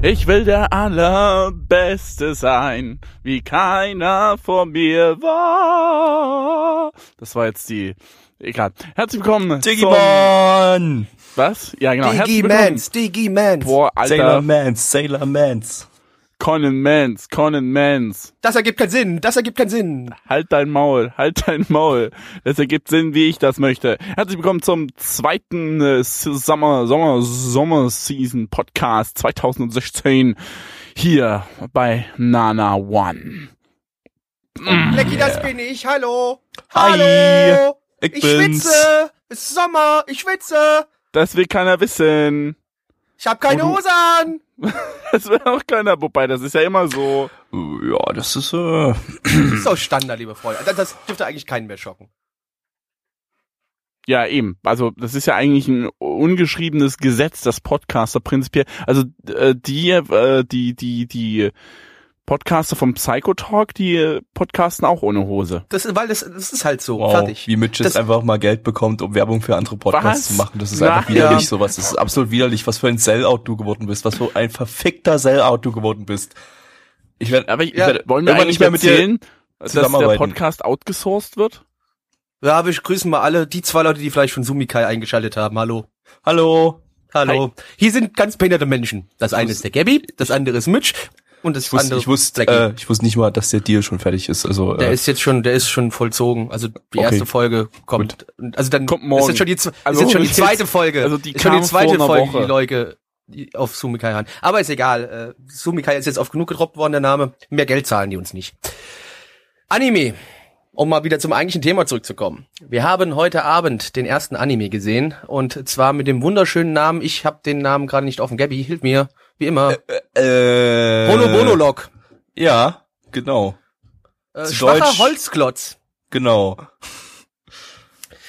Ich will der Allerbeste sein, wie keiner vor mir war. Das war jetzt die, egal. Herzlich willkommen Digimon! zum, was? Ja, genau. Digimans, Digimans. Boah, Sailor Alter. Mans, Sailor Mans. Conan Mans, Conan Mans. Das ergibt keinen Sinn, das ergibt keinen Sinn. Halt dein Maul, halt dein Maul. Das ergibt Sinn, wie ich das möchte. Herzlich willkommen zum zweiten äh, Sommer, Sommer, Sommer Season Podcast 2016 hier bei Nana One. Lecky, das bin ich, hallo. Hi, Hallo. ich Ich bin's. schwitze. Es ist Sommer, ich schwitze. Das will keiner wissen. Ich hab keine du- Hose an. Das will auch keiner, wobei das ist ja immer so. Ja, das ist, äh, Das ist doch Standard, liebe Freunde. Das, das dürfte eigentlich keinen mehr schocken. Ja, eben. Also das ist ja eigentlich ein ungeschriebenes Gesetz, das Podcaster prinzipiell. Also äh, die, äh, die, die, die Podcaster vom Psychotalk, die podcasten auch ohne Hose. Das ist, weil das, das ist halt so. wow, Fertig. wie Mitch jetzt einfach mal Geld bekommt, um Werbung für andere Podcasts Was? zu machen. Das ist Na, einfach widerlich, ja. sowas. Das ist absolut widerlich, was für ein Sellout du geworden bist, was für ein verfickter Sellout du geworden bist. Ich werde, Aber ich, Ja, werd- wollen wir eigentlich nicht mehr mit dir erzählen, dass der. Podcast outgesourced wird? Ja, wir grüßen mal alle, die zwei Leute, die vielleicht von Sumikai eingeschaltet haben. Hallo. hallo. Hallo. Hier sind ganz behinderte Menschen. Das eine ist der Gabby, das andere ist Mitch und das Ich wusste, andere ich wusste, äh, ich wusste nicht mal, dass der Deal schon fertig ist. Also, Der äh, ist jetzt schon, der ist schon vollzogen. Also die Okay. erste Folge kommt. Also dann Kommt morgen. ist jetzt schon die, Also ist jetzt schon die jetzt- zweite Folge. also die ist schon die zweite Folge, Woche. die Leute die auf Sumikai haben. Aber ist egal. Äh, Sumikai ist jetzt oft genug gedroppt worden, der Name. Mehr Geld zahlen die uns nicht. Anime. Um mal wieder zum eigentlichen Thema zurückzukommen. Wir haben heute Abend den ersten Anime gesehen und zwar mit dem wunderschönen Namen. Ich habe den Namen gerade nicht offen. Gabby, hilf mir. Wie immer. äh, Holobonolog. Ja, genau, Äh, zu schwacher Deutsch- Holzklotz. genau.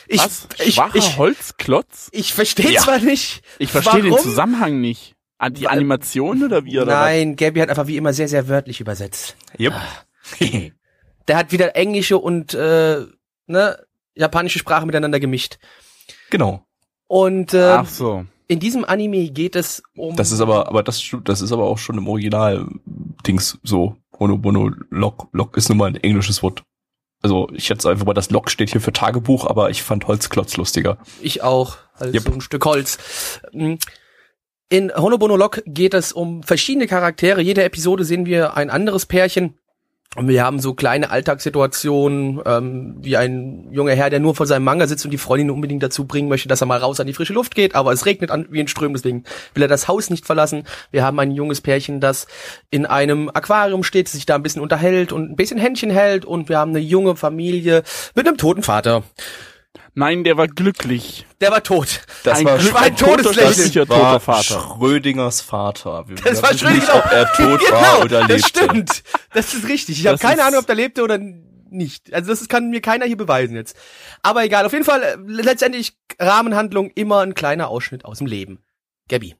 Ich, Was? ich, Schwacher ich, Holzklotz? Ich verstehe Ja. zwar nicht. Ich verstehe den. Zusammenhang nicht. Ah, die Animation oder wie? Oder Nein, Gabby hat einfach wie immer sehr, sehr wörtlich übersetzt. Yep. Der hat wieder englische und äh, ne, japanische Sprache miteinander gemischt. genau. Und was? äh, Ach so. In diesem Anime geht es um. Das ist aber, aber das, das ist aber auch schon im Original Dings so. Bono Bono Lock. Lock ist nun mal ein englisches Wort. Also ich schätze einfach mal, das Lock steht hier für Tagebuch, aber ich fand Holzklotz lustiger. Ich auch. Also Yep. so ein Stück Holz. Mm. In Honobono Lock geht es um verschiedene Charaktere. Jede Episode sehen wir ein anderes Pärchen. Und wir haben so kleine Alltagssituationen, ähm, wie ein junger Herr, der nur vor seinem Manga sitzt und die Freundin unbedingt dazu bringen möchte, dass er mal raus an die frische Luft geht, aber es regnet an, wie in Strömen, deswegen will er das Haus nicht verlassen. Wir haben ein junges Pärchen, das in einem Aquarium steht, sich da ein bisschen unterhält und ein bisschen Händchen hält und wir haben eine junge Familie mit einem toten Vater. Nein, der war glücklich. Der war tot. Das Ein war, Glück- ein Todeslächeln. das toter war Vater. Schrödingers Vater. Wir Das war Schrödinger. nicht, ob er tot genau, war oder lebte. Das stimmt. Das ist richtig. Ich habe keine Ahnung, ob der lebte oder nicht. Also das kann mir keiner hier beweisen jetzt. Aber egal. Auf jeden Fall äh, letztendlich Rahmenhandlung immer ein kleiner Ausschnitt aus dem Leben. Gabby.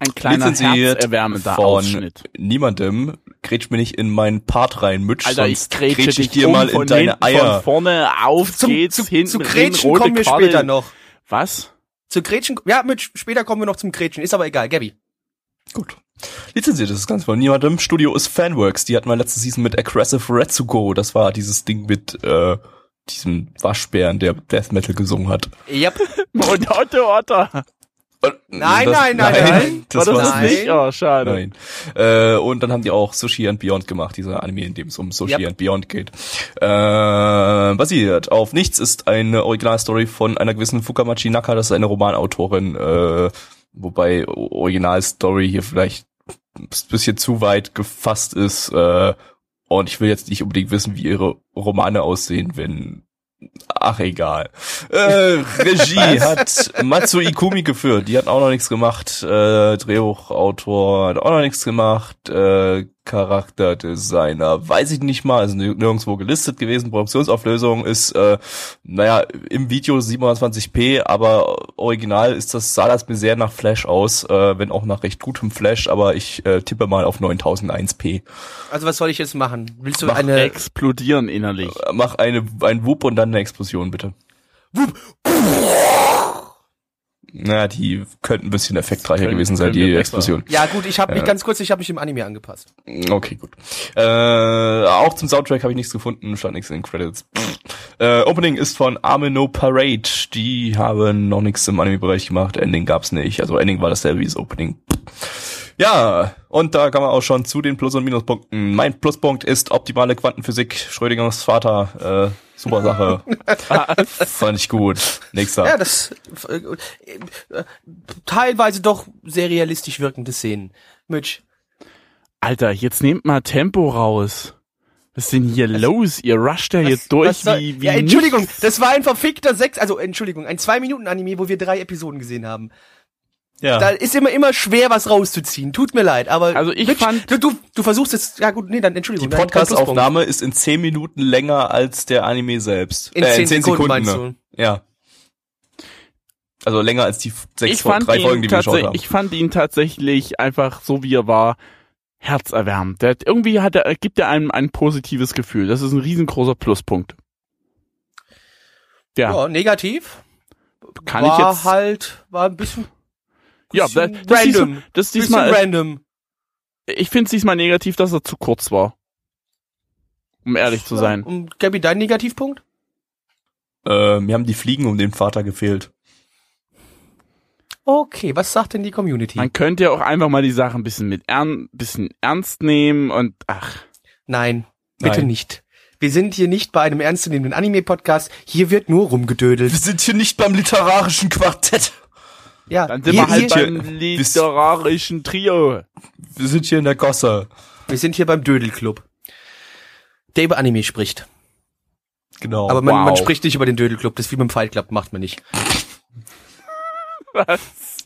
Ein kleiner Lizenziert herzerwärmender von Ausschnitt. niemandem. Grätsch mir nicht in meinen Part rein, Mitch, Alter, ich sonst grätsche grätsch ich dich dir um mal von in deine hinten, Eier. Von vorne auf Zum, geht's, zu, hinten zu Gretchen rote kommen wir Quaddel. später noch. Was? Zu Gretchen, ja, mit, später kommen wir noch zum Gretchen. Ist aber egal. Gabby. Gut. Lizenziert ist das Ganze von niemandem. Studio ist Fanworks. Die hatten wir letzte Season mit Aggressive Retsuko. Das war dieses Ding mit äh, diesem Waschbären, der Death Metal gesungen hat. Yep. Und Otto Otter. Nein, das- nein, nein, nein. Das war das war's nein. nicht? Oh, schade. Nein. Äh, und dann haben die auch Sushi and Beyond gemacht, dieser Anime, in dem es um Sushi Yep. and Beyond geht. Äh, basiert auf Nichts ist eine Originalstory von einer gewissen Fukamachi Naka, das ist eine Romanautorin, äh, wobei Originalstory hier vielleicht ein bisschen zu weit gefasst ist. Äh, und ich will jetzt nicht unbedingt wissen, wie ihre Romane aussehen, wenn Ach egal. Äh, Regie hat Matsu Ikumi geführt. Die hat auch noch nichts gemacht. Äh, Drehbuchautor hat auch noch nichts gemacht. Äh, Charakterdesigner. Weiß ich nicht mal, also nirgendwo gelistet gewesen. Produktionsauflösung ist, äh, naja, im Video 27p, aber original ist das, sah das mir sehr nach Flash aus, äh, wenn auch nach recht gutem Flash, aber ich äh, tippe mal auf 9001p. Also was soll ich jetzt machen? Willst du Mach eine explodieren innerlich. Mach eine, ein Whoop und dann eine Explosion, bitte. Wupp. Na, die könnten ein bisschen effektreicher Können- gewesen sein, die. Explosion. Ja gut, ich habe mich ganz kurz, ich habe mich im Anime angepasst. Okay, gut. Äh, auch zum Soundtrack habe ich nichts gefunden, stand nichts in den Credits. Äh, Opening ist von Amino Parade. Die haben noch nichts im Anime-Bereich gemacht. Ending gab's nicht. Also Ending war dasselbe wie das Opening. Ja, und da kann man auch schon zu den Plus- und Minuspunkten. Mein Pluspunkt ist optimale Quantenphysik. Schrödingers Vater. Äh, super Sache. Fand ich gut. Nächster. Ja, das äh, teilweise doch sehr realistisch wirkende Szenen. Mitch, Alter, jetzt nehmt mal Tempo raus. Was ist denn hier los? Ihr rusht ja jetzt durch wie, wie Ja, Entschuldigung, nichts. das war ein verfickter sechs, also Entschuldigung, ein zwei Minuten Anime, wo wir drei Episoden gesehen haben. Ja. Da ist immer immer schwer was rauszuziehen. Tut mir leid, aber Also ich Mitch, fand- du, du du versuchst jetzt ja gut, nee, dann Entschuldigung. Die. Podcast-Aufnahme ist in 10 Minuten länger als der Anime selbst. In 10 Sekunden, meinst ne? Ja. Also länger als die sechs Ich Fol- fand, drei Folgen, ihn die wir geschaut tatsächlich, haben. ich fand ihn tatsächlich einfach so wie er war, herzerwärmend. Der hat, irgendwie hat er, gibt er einem ein positives Gefühl. Das ist ein riesengroßer Pluspunkt. Ja, Ja, negativ. kann war ich jetzt. halt war ein bisschen ja, das, das, random. diesmal, das bisschen diesmal, random. ich finde es diesmal negativ, dass er zu kurz war. Um ehrlich zu sein. Und Gabi, dein Negativpunkt? Äh, mir haben die Fliegen um den Vater gefehlt. Okay, was sagt denn die Community? Man könnte ja auch einfach mal die Sache ein bisschen mit ern, bisschen ernst nehmen und ach, Nein, bitte Nein. nicht. Wir sind hier nicht bei einem ernstzunehmenden Anime-Podcast. Hier wird nur rumgedödelt. Wir sind hier nicht beim literarischen Quartett. Ja, dann sind hier, wir halt hier, hier- beim literarischen Trio. Wir sind hier in der Gosse. wir sind hier beim Dödelclub. Der über Anime spricht. Genau. Aber man, wow. man spricht nicht über den Dödelclub. Das ist wie beim Fight Club, macht man nicht. Was?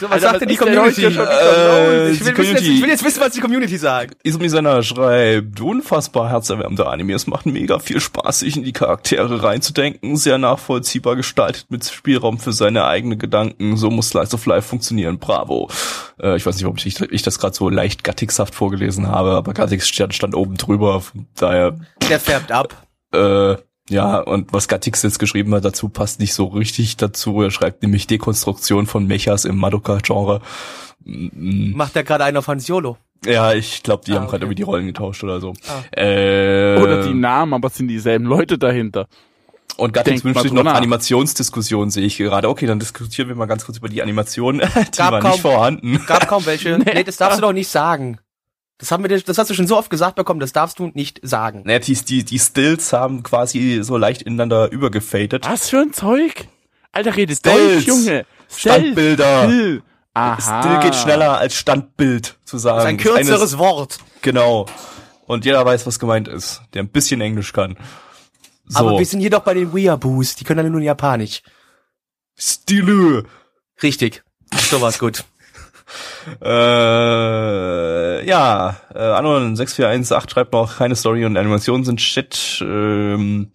So, was Alter, sagt was denn die denn Community? schon Äh, ich, will die wissen, jetzt, Community- ich will jetzt wissen, was die Community sagt. Isumi Senna schreibt, unfassbar herzerwärmender Anime. Es macht mega viel Spaß, sich in die Charaktere reinzudenken. Sehr nachvollziehbar gestaltet mit Spielraum für seine eigenen Gedanken. So muss Slice of Life funktionieren. Bravo. Äh, ich weiß nicht, ob ich, ich das gerade so leicht gattigshaft vorgelesen habe, aber Gattix stand, stand oben drüber. Von daher, Der färbt ab. äh, ja, und was Gattix jetzt geschrieben hat dazu, passt nicht so richtig dazu. Er schreibt nämlich Dekonstruktion von Mechas im Madoka-Genre. Mm, Macht er gerade einen auf Hans Yolo. Ja, ich glaube, die Ah, haben gerade okay. irgendwie die Rollen getauscht oder so. Ah. Äh, Oder die Namen, aber es sind dieselben Leute dahinter. Und Gattix wünscht sich noch nach. Animationsdiskussion, sehe ich gerade. Okay, dann diskutieren wir mal ganz kurz über die Animation. Die Gab war kaum- nicht vorhanden. Gab kaum welche. Nee, das darfst du doch nicht sagen. Das haben wir dir, das hast du schon so oft gesagt bekommen, das darfst du nicht sagen. Naja, die, die, die Stills haben quasi so leicht ineinander übergefadet. Was für ein Zeug? Alter, redet Stills. Deutsch, Junge. Standbilder. Still. Aha. Still geht schneller als Standbild zu sagen. Das ist ein kürzeres Wort. Genau. Und jeder weiß, was gemeint ist, der ein bisschen Englisch kann. So. Aber wir sind hier doch bei den Weeaboos, die können alle nur Japanisch. Stile. Richtig. So war's gut. Äh, ja, äh, Anon 6418 schreibt noch, keine Story und Animationen sind shit. Ähm,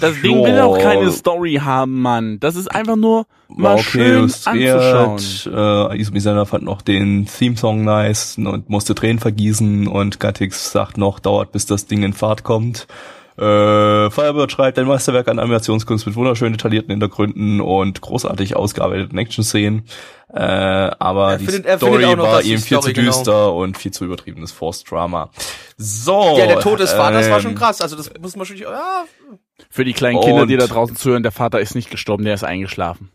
Das Ding will auch keine Story haben, Mann. Das ist einfach nur mal okay schön anzuschauen. Äh, Izumi Senna fand noch den Theme-Song nice und musste Tränen vergießen und Gattix sagt noch, dauert bis das Ding in Fahrt kommt. Äh, Firebird schreibt ein Meisterwerk an Animationskunst mit wunderschön detaillierten Hintergründen und großartig ausgearbeiteten Action-Szenen. Äh, aber Er die findet- er Story noch, war ihm viel Story, zu genau. düster und viel zu übertriebenes Force-Drama. So. Ja, der Tod des Vaters war schon ähm, krass. Also das muss man schon, ja, Für die kleinen Kinder, die da draußen zuhören, der Vater ist nicht gestorben, der ist eingeschlafen.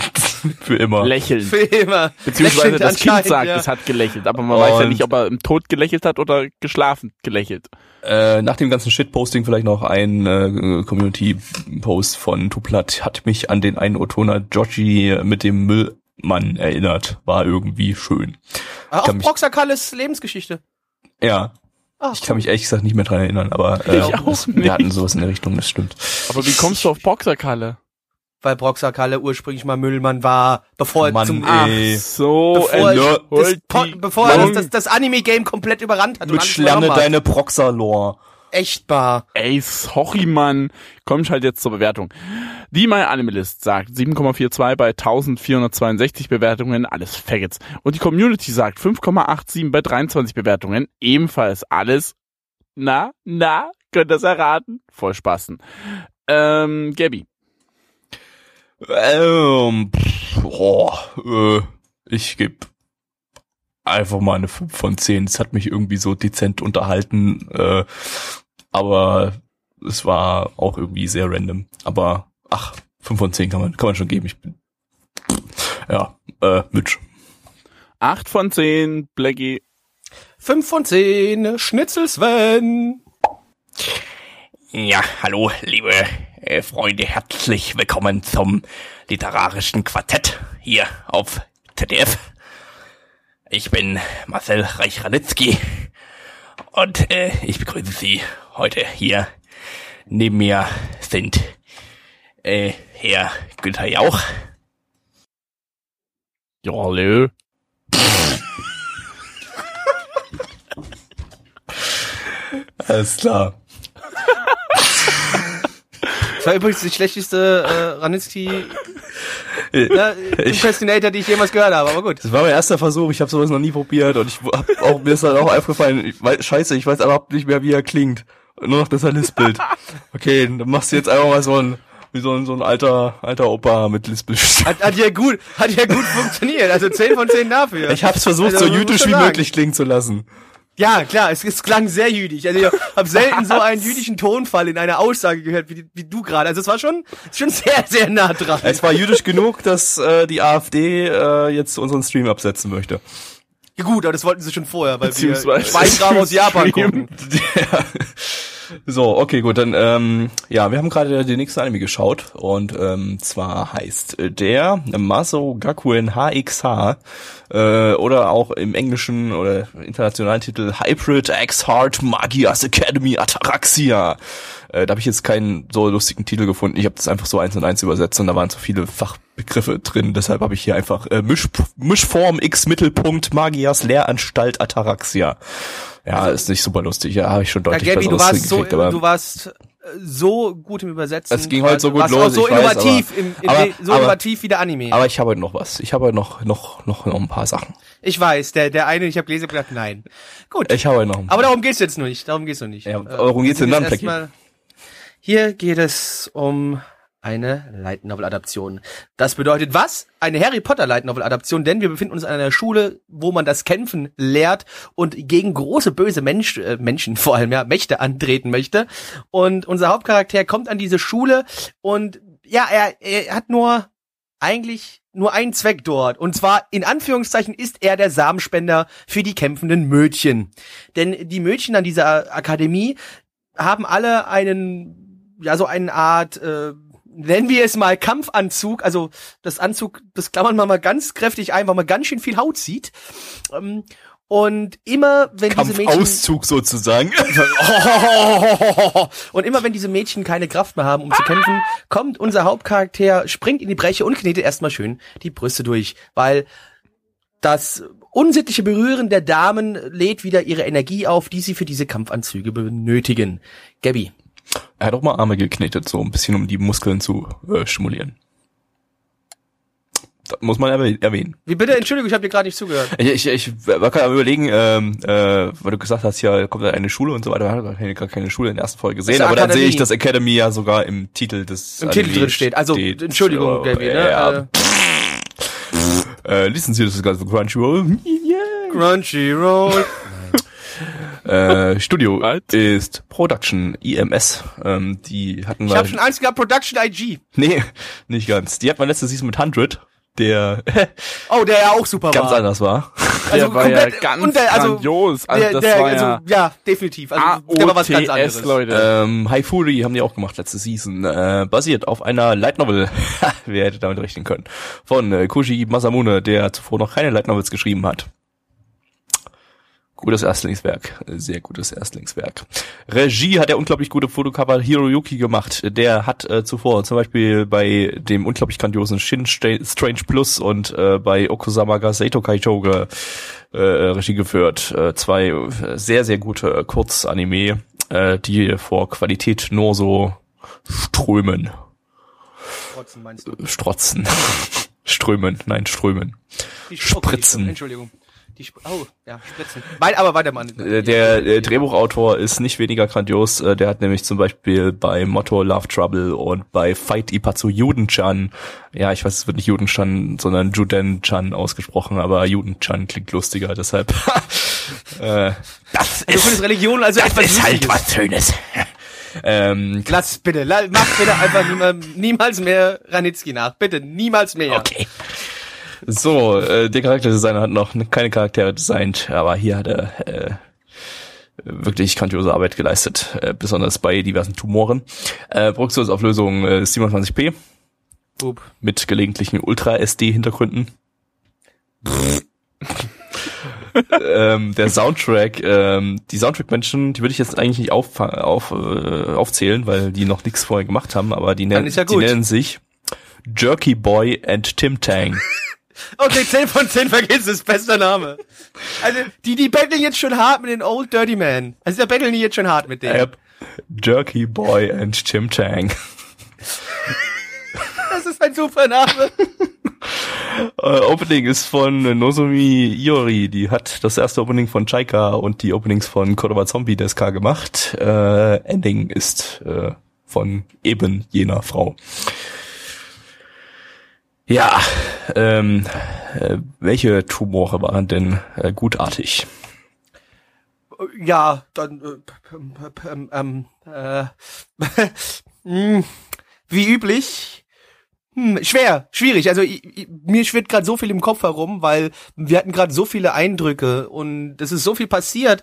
Für immer. Lächeln. für immer. Beziehungsweise Lächelnd das Kind sagt, ja. es hat gelächelt, aber man weiß ja Und- nicht, ob er im Tod gelächelt hat oder geschlafen gelächelt. Äh, nach dem ganzen Shitposting vielleicht noch ein äh, Community-Post von Tuplat hat mich an den einen Otona Joji mit dem Müllmann erinnert. War irgendwie schön. Ah, Auf mich- Proxakalles Lebensgeschichte. Ja, Ah, ich kann mich ehrlich gesagt nicht mehr dran erinnern, aber äh, Ich auch das, nicht. wir hatten sowas in der Richtung, das stimmt. Aber wie kommst du auf Boxerkalle? Weil Broxakalle ursprünglich mal Müllmann war, bevor er zum ey. So, bevor, er, das, holt Po- die bevor er das, das, das Anime-Game komplett überrannt hat. und Mit hat. deine Proxalor. Echtbar. Ey, sorry, Mann. Kommt halt jetzt zur Bewertung. Die My Animalist sagt 7,42 bei 1462 Bewertungen, alles Faggots. Und die Community sagt 5,87 bei 23 Bewertungen, ebenfalls alles, na, na, könnt ihr das erraten? Voll Spaßen. Ähm, Gabby. Ähm, pff, oh, äh, ich gebe einfach mal eine 5 von 10. Es hat mich irgendwie so dezent unterhalten, äh, aber es war auch irgendwie sehr random. Aber ach, 5 von 10 kann man, kann man schon geben. Ich bin ja, äh, Mitch. 8 von 10, Blackie. Fünf von zehn, Schnitzel Sven. Ja, hallo, liebe äh, Freunde, herzlich willkommen zum literarischen Quartett hier auf ZDF. Ich bin Marcel Reich-Ranitzky und äh, ich begrüße Sie heute hier. Neben mir sind äh, Herr Günther Jauch, Ja, hallo. Alles klar. Das war übrigens die schlechteste äh, Ranitzky ne, Impersonator, die ich jemals gehört habe, aber gut. Das war mein erster Versuch, ich habe sowas noch nie probiert und ich hab auch, mir ist dann auch aufgefallen, ich weiß, scheiße, ich weiß überhaupt nicht mehr, wie er klingt. Nur noch, dass er lispelt. Okay, dann machst du jetzt einfach mal so ein, wie so ein, so ein alter, alter Opa mit Lispelstimme. Hat, hat ja gut, hat ja gut funktioniert. Also 10 von 10 dafür. Ich hab's versucht, Also, so jüdisch wie sagen. möglich klingen zu lassen. Ja, klar, es, es klang sehr jüdisch. Also ich habe selten so einen jüdischen Tonfall in einer Aussage gehört wie, wie du gerade. Also es war schon schon sehr, sehr nah dran. Es war jüdisch genug, dass äh, die AfD äh, jetzt unseren Stream absetzen möchte. Ja, gut, aber das wollten sie schon vorher, weil wir Schweinkram aus Japan Stream. gucken. Ja. So, okay, gut, dann ähm, ja, wir haben gerade den nächsten Anime geschaut und ähm, zwar heißt der Maso Gakuen HXH äh, oder auch im englischen oder internationalen Titel Hybrid X Heart Magias Academy Ataraxia. Äh, da habe ich jetzt keinen so lustigen Titel gefunden. Ich habe das einfach so eins und eins übersetzt und da waren so viele Fachbegriffe drin. Deshalb habe ich hier einfach äh, Misch, Mischform X Mittelpunkt Magias Lehranstalt Ataraxia. Ja, ist nicht super lustig. Ja, habe ich schon Ja, deutlich Gabi, du warst so, aber du warst äh, so gut im Übersetzen. Es ging heute so gut los, Auch so ich weiß, innovativ, aber- im, im, aber- so aber- innovativ wie der Anime. aber ich habe heute noch was. Ich habe heute noch noch noch noch ein paar Sachen. ich weiß, der der eine, ich habe gelesen und gedacht, nein. Gut. Ich habe heute noch. Ein paar. Aber darum geht's jetzt noch nicht. Darum geht's noch nicht. Ja, Äh, worum geht's wir denn dann, Hier geht es um eine Light Novel Adaption. Das bedeutet was? Eine Harry Potter Light Novel Adaption, denn wir befinden uns an einer Schule, wo man das Kämpfen lehrt und gegen große böse Mensch, äh, Menschen vor allem ja Mächte antreten möchte. Und unser Hauptcharakter kommt an diese Schule und ja, er, er hat nur eigentlich nur einen Zweck dort. Und zwar, in Anführungszeichen, ist er der Samenspender für die kämpfenden Mädchen. Denn die Mädchen an dieser Akademie haben alle einen, ja, so eine Art, äh, nennen wir es mal Kampfanzug, also das Anzug, das klammern wir mal ganz kräftig ein, weil man ganz schön viel Haut sieht. Ähm, und immer, wenn diese Mädchen... Kampfauszug sozusagen. Und immer wenn diese Mädchen keine Kraft mehr haben, um zu kämpfen, kommt unser Hauptcharakter, springt in die Breche und knetet erstmal schön die Brüste durch, weil das unsittliche Berühren der Damen lädt wieder ihre Energie auf, die sie für diese Kampfanzüge benötigen. Gabby. Er hat auch mal Arme geknetet, so ein bisschen um die Muskeln zu äh, stimulieren. Das muss man erwäh- erwähnen. Wie bitte? Entschuldigung, ich habe dir gerade nicht zugehört. Ich, ich, ich war gerade am überlegen, ähm, äh, weil du gesagt hast, ja, kommt eine Schule und so weiter. Wir haben keine, gar keine Schule in der ersten Folge gesehen, ist aber dann Akademie. sehe ich, dass Academy ja sogar im Titel des Im Titel Anime drin steht. Also, Entschuldigung, Gabby, ne? Ja, äh, listen Sie das ganze Crunchyroll. Äh, Crunchyroll. Äh, Studio What? ist Production IMS. Ähm, die hatten Ich habe schon Angst gehabt, Production IG. nee, nicht ganz. Die hatten wir letzte Season mit 100, der Oh, der ja auch super ganz war. anders war. Also der war ja komplett ganz unter- also grandios. Also der, das der, war also, ja ja, definitiv. Also, der war was ganz anderes. Leute. Ähm, High Fury haben die auch gemacht letzte Season. Äh, basiert auf einer Light Novel. Wer hätte damit rechnen können? Von äh, Koji Masamune, der zuvor noch keine Light Novels geschrieben hat. Gutes Erstlingswerk, sehr gutes Erstlingswerk. Regie hat der unglaublich gute Fotocover Hiroyuki gemacht. Der hat äh, zuvor zum Beispiel bei dem unglaublich grandiosen Shin Strange Plus und äh, bei Okusama ga Seito Kaicho ge, äh, Regie geführt. Äh, zwei sehr, sehr gute Kurzanime, äh, die vor Qualität nur so strömen. Trotzdem meinst du? Strotzen. Strömen, nein, strömen. Spritzen. Okay, Entschuldigung. Die Sp oh, ja, Spritzen. Weit, aber weiter, Mann. Äh, Der äh, Drehbuchautor ist nicht weniger grandios. Äh, Der hat nämlich zum Beispiel bei Motto Love Trouble und bei Fight Ipatsu Juden-chan, ja, ich weiß, es wird nicht Juden-chan, sondern Juden-chan ausgesprochen, aber Juden-chan klingt lustiger, deshalb. äh, Das ist, Religion also das ist halt was Schönes. ähm, Lass bitte, mach bitte einfach niemals, niemals mehr Ranitzky nach. Bitte, niemals mehr. Okay. So, äh, der Charakterdesigner hat noch keine Charaktere designt, aber hier hat er äh, wirklich grandiose Arbeit geleistet, äh, besonders bei diversen Tumoren. Äh, Produktionsauflösung äh, 27p Hup. mit gelegentlichen Ultra-SD-Hintergründen. ähm, der Soundtrack, ähm, die Soundtrack-Menschen, die würde ich jetzt eigentlich nicht auf, auf, äh, aufzählen, weil die noch nichts vorher gemacht haben, aber die, ist ja die nennen sich Jerky Boy and Tim Tang. Okay, 10 von 10 vergiss es, bester Name. Also, die, die betteln jetzt schon hart mit den Old Dirty Man. Also, da betteln die jetzt schon hart mit denen. Jerky Boy and Tim Tang. Das ist ein super Name. Äh, Opening ist von Nozomi Iori, die hat das erste Opening von Chaika und die Openings von Kodoba Zombie Deska gemacht. Äh, Ending ist äh, von eben jener Frau. Ja, ähm, äh, welche Tumore waren denn äh, gutartig? Ja, dann, äh, ähm, äh, hm, wie üblich. Hm, schwer, schwierig. Also ich, ich, mir schwirrt gerade so viel im Kopf herum, weil wir hatten gerade so viele Eindrücke und es ist so viel passiert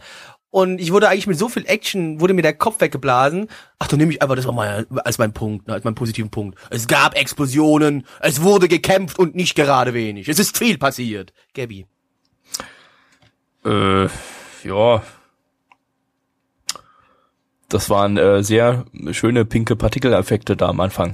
und ich wurde eigentlich mit so viel Action, wurde mir der Kopf weggeblasen. Ach, dann nehme ich einfach das mal als mein Punkt, ne, als meinen positiven Punkt. Es gab Explosionen, es wurde gekämpft und nicht gerade wenig. Es ist viel passiert. Gabby. Äh, ja. Das waren äh, sehr schöne pinke Partikeleffekte da am Anfang.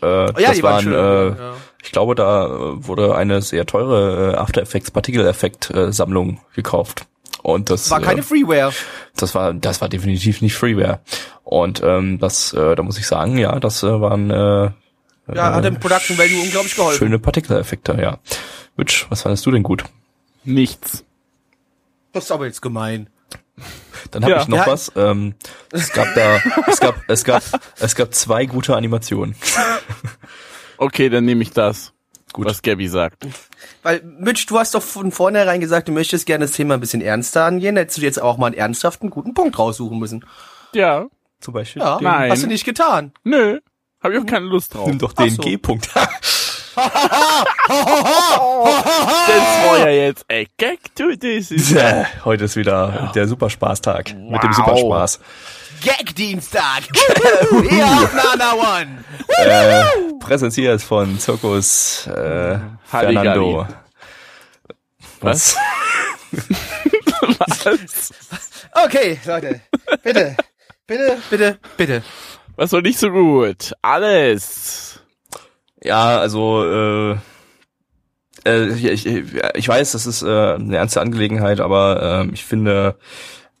Äh, Oh ja, das die waren waren, schön, äh, ja. ich glaube, da wurde eine sehr teure äh, After Effects Partikeleffekt äh, Sammlung gekauft. Und das War keine äh, Freeware. das war das war definitiv nicht Freeware. Und ähm, das äh, da muss ich sagen, ja, das äh, waren äh, Ja, hat dem Production Value unglaublich geholfen. schöne Partikeleffekte, ja. Mitch, was fandest du denn gut? Nichts. Das ist aber jetzt gemein. Dann habe Ja. ich noch Ja. was. Ähm, es gab da, es gab, es gab, es gab zwei gute Animationen. Okay, dann nehme ich das. Gut. Was Gabby sagt. Weil, Mitch, du hast doch von vornherein gesagt, du möchtest gerne das Thema ein bisschen ernster angehen. Hättest du jetzt auch mal einen ernsthaften, guten Punkt raussuchen müssen. Ja. Zum Beispiel. Ja, Nein. hast du nicht getan. Nö. Hab ich auch keine Lust drauf. Nimm doch den so. G-Punkt. Das war ja jetzt a gag to this. is- Heute ist wieder der Superspaßtag mit dem Wow. Superspaß. Gag-Dienstag! Hier auf Nana One! Äh, präsentiert von Zirkus äh, Fernando. Was? Was? Okay, Leute. Bitte. Bitte, bitte, bitte. Was war nicht so gut? Alles. Ja, also äh, äh, ich, ich, ich weiß, das ist äh, eine ernste Angelegenheit, aber äh, ich finde,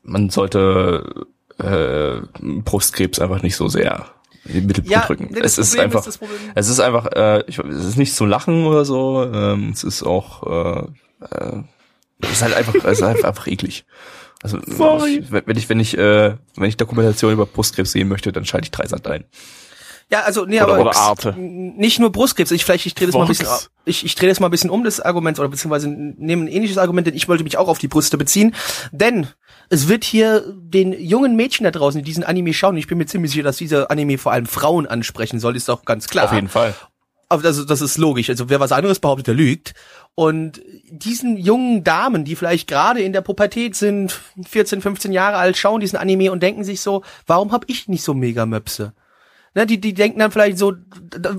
man sollte äh, Brustkrebs einfach nicht so sehr in den Mittelpunkt Ja, rücken. nee, das es ist einfach, ist das Problem. es ist einfach, äh, ich, es ist nicht zu lachen oder so. Ähm, es ist auch, äh, äh, es ist halt einfach, es ist halt einfach eklig. Also Sorry. Ich, wenn ich wenn ich äh, wenn ich Dokumentation über Brustkrebs sehen möchte, dann schalte ich Dreisat ein. Ja, also, nee, Oder- aber oder Arte. nicht nur Brustkrebs. Ich vielleicht, ich drehe das mal ein bisschen, ich, ich drehe das mal ein bisschen um das Argument oder beziehungsweise nehme ein ähnliches Argument, denn ich wollte mich auch auf die Brüste beziehen, denn es wird hier den jungen Mädchen da draußen, die diesen Anime schauen, ich bin mir ziemlich sicher, dass dieser Anime vor allem Frauen ansprechen soll, ist doch ganz klar. Auf jeden Fall. Aber das, das ist logisch. Also wer was anderes behauptet, der lügt. Und diesen jungen Damen, die vielleicht gerade in der Pubertät sind, 14, 15 Jahre alt, schauen diesen Anime und denken sich so, warum hab ich nicht so mega Möpse? Ne, die, die denken dann vielleicht so,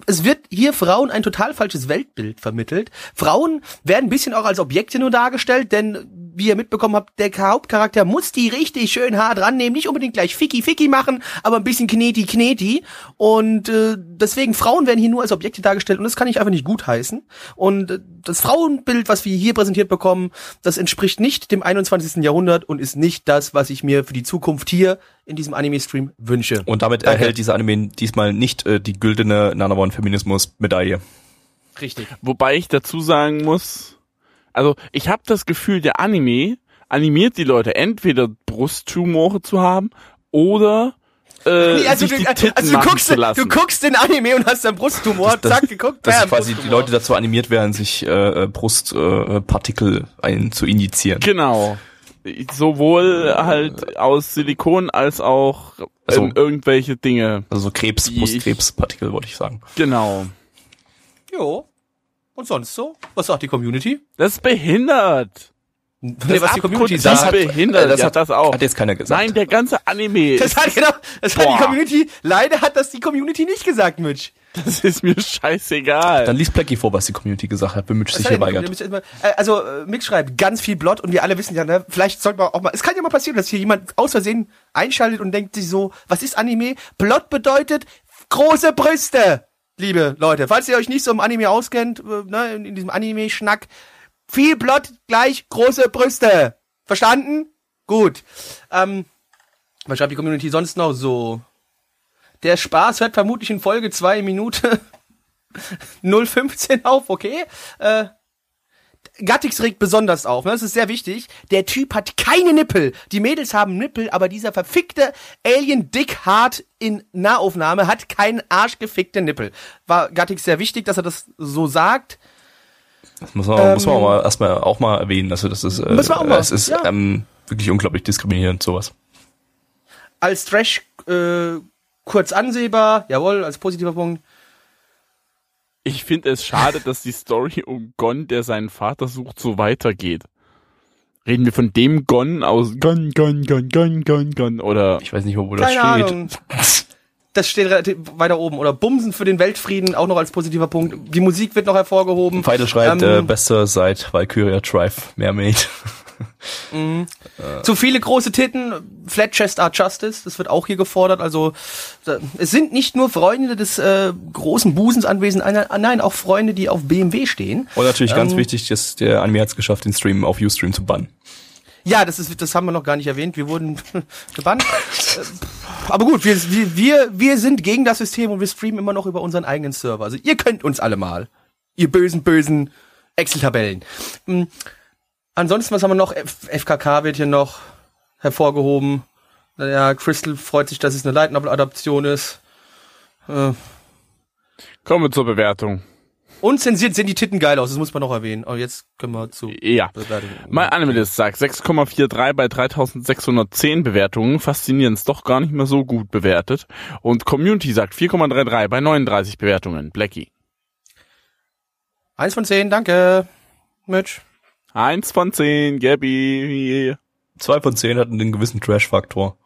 es wird hier Frauen ein total falsches Weltbild vermittelt. Frauen werden ein bisschen auch als Objekte nur dargestellt, denn wie ihr mitbekommen habt, der Hauptcharakter muss die richtig schön hart rannehmen, nicht unbedingt gleich Ficky Ficky machen, aber ein bisschen Kneti Kneti. Und äh, deswegen Frauen werden hier nur als Objekte dargestellt und das kann ich einfach nicht gutheißen. Und äh, das Frauenbild, was wir hier präsentiert bekommen, das entspricht nicht dem 21. Jahrhundert und ist nicht das, was ich mir für die Zukunft hier in diesem Anime-Stream wünsche. Und damit Danke. erhält dieser Anime diesmal nicht äh, die güldene Nanamon-Feminismus-Medaille. Richtig. Wobei ich dazu sagen muss, also ich habe das Gefühl, der Anime animiert die Leute entweder Brusttumore zu haben oder äh, Nee, also, sich die du, Titten also du guckst, zu lassen. du guckst den Anime und hast dann Brusttumor, Das- zack, geguckt, Dass bam, quasi die. Leute dazu animiert werden, sich äh, Brustpartikel äh, Partikel ein zu injizieren. Genau. Sowohl halt aus Silikon als auch Also- ähm, irgendwelche Dinge. Also so Krebs, Brustkrebspartikel, wollte ich sagen. Genau. Jo. Und sonst so? Was sagt die Community? Das ist behindert. Nee, Das was die Community Abgrund- das sagt. ist behindert. Äh, das ja, hat- das auch. Hat jetzt keiner gesagt. Nein, der ganze Anime. Das hat genau, das hat Boah. die Community, leider hat das die Community nicht gesagt, Mitch. das ist mir scheißegal. Dann liest Blackie vor, was die Community gesagt hat, wenn Mitch sich hier weigert. äh, Also, äh, Mick schreibt, ganz viel Blot und wir alle wissen ja, ne, vielleicht sollte man auch mal, es kann ja mal passieren, dass hier jemand aus Versehen einschaltet und denkt sich so, was ist Anime? Blot bedeutet große Brüste. Liebe Leute, falls ihr euch nicht so im Anime auskennt, äh, ne, in, in diesem Anime-Schnack, viel Blot gleich große Brüste. Verstanden? Gut. Ähm, was schreibt die Community sonst noch so? Der Spaß hört vermutlich in Folge 2 Minute 015 auf, okay? Äh, Gattix regt besonders auf, ne? das ist sehr wichtig. Der Typ hat keine Nippel. Die Mädels haben Nippel, aber dieser verfickte Alien Dick Hart in Nahaufnahme hat keinen arschgefickte Nippel. War Gattix sehr wichtig, dass er das so sagt. Das muss man, muss man auch mal erstmal auch mal erwähnen. Also das ist, äh, Müssen wir auch mal, es ist ja. ähm, wirklich unglaublich diskriminierend, sowas. Als Trash äh, kurz ansehbar, jawohl, als positiver Punkt. Ich finde es schade, dass die Story um Gon, der seinen Vater sucht, so weitergeht. Reden wir von dem Gon aus Gon, Gon, Gon, Gon, Gon, Gon oder Ich weiß nicht, wo das Keine steht. Ahnung. Das steht relativ weiter oben. Oder Bumsen für den Weltfrieden, auch noch als positiver Punkt. Die Musik wird noch hervorgehoben. Feidel schreibt, Ähm, äh, beste seit Valkyria Drive Mermaid. Zu viele große Titten, Flat Chest Art Justice, das wird auch hier gefordert. Also es sind nicht nur Freunde des äh, großen Busens anwesend, nein, auch Freunde, die auf BMW stehen. Und natürlich ganz Ähm, wichtig, dass der Anime hat es geschafft, den Stream auf Ustream zu bannen. Ja, das ist, das haben wir noch gar nicht erwähnt. Wir wurden gebannt. Äh, Aber gut, wir, wir, wir, wir sind gegen das System und wir streamen immer noch über unseren eigenen Server. Also ihr könnt uns alle mal. Ihr bösen, bösen Excel-Tabellen. Ansonsten, was haben wir noch? F FKK wird hier noch hervorgehoben. Naja, Crystal freut sich, dass es eine Light Novel-Adaption ist. Äh, kommen wir zur Bewertung. unzensiert sehen die Titten geil aus, das muss man noch erwähnen. Aber jetzt können wir zu Ja. Mein Animalist sagt 6,43 bei 3610 Bewertungen. Faszinierend, ist doch gar nicht mehr so gut bewertet. Und Community sagt 4,33 bei 39 Bewertungen. Blackie. Eins von zehn, danke. Mitch. Eins von zehn, Gabby. Zwei von zehn hatten den gewissen Trash-Faktor.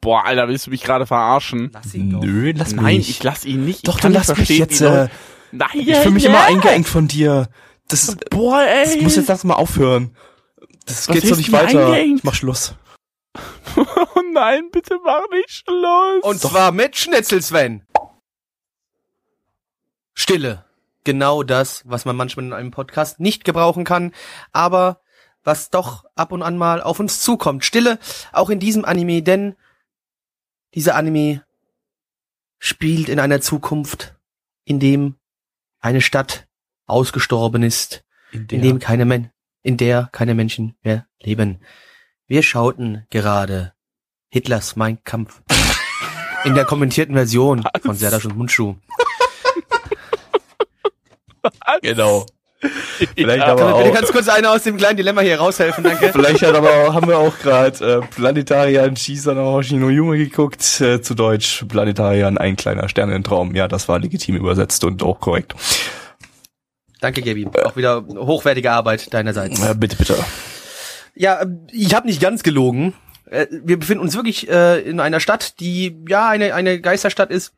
Boah, Alter, willst du mich gerade verarschen? Lass ihn doch. Nö, lass mich Nein, ich lass ihn nicht. Doch, dann lass mich jetzt, äh, Nein, Ich fühle mich ja. immer eingeengt von dir. Das, Boah, ey. das muss jetzt langsam mal aufhören. Das Was geht so nicht weiter. eingeengt? Ich mach Schluss. Oh nein, bitte mach nicht Schluss. Und zwar mit Schnitzel Sven. Stille. Genau das, was man manchmal in einem Podcast nicht gebrauchen kann, aber was doch ab und an mal auf uns zukommt. Stille, auch in diesem Anime, denn dieser Anime spielt in einer Zukunft, in dem eine Stadt ausgestorben ist, In in dem keine Men in der keine Menschen mehr leben. Wir schauten gerade Hitlers Mein Kampf in der kommentierten Version von Serdasch und Mundschuh. Genau. Vielleicht Ja. aber Bitte auch. ganz kurz einer aus dem kleinen Dilemma hier raushelfen, danke. Vielleicht hat aber haben wir auch gerade äh, Planetarian Shisa no Hoshino Yume geguckt, äh, zu Deutsch Planetarian ein kleiner Sternentraum. Ja, das war legitim übersetzt und auch korrekt. Danke, Gabi. Auch wieder hochwertige Arbeit deinerseits. Äh, bitte, bitte. Ja, äh, ich habe nicht ganz gelogen. Äh, Wir befinden uns wirklich äh, in einer Stadt, die ja eine eine Geisterstadt ist.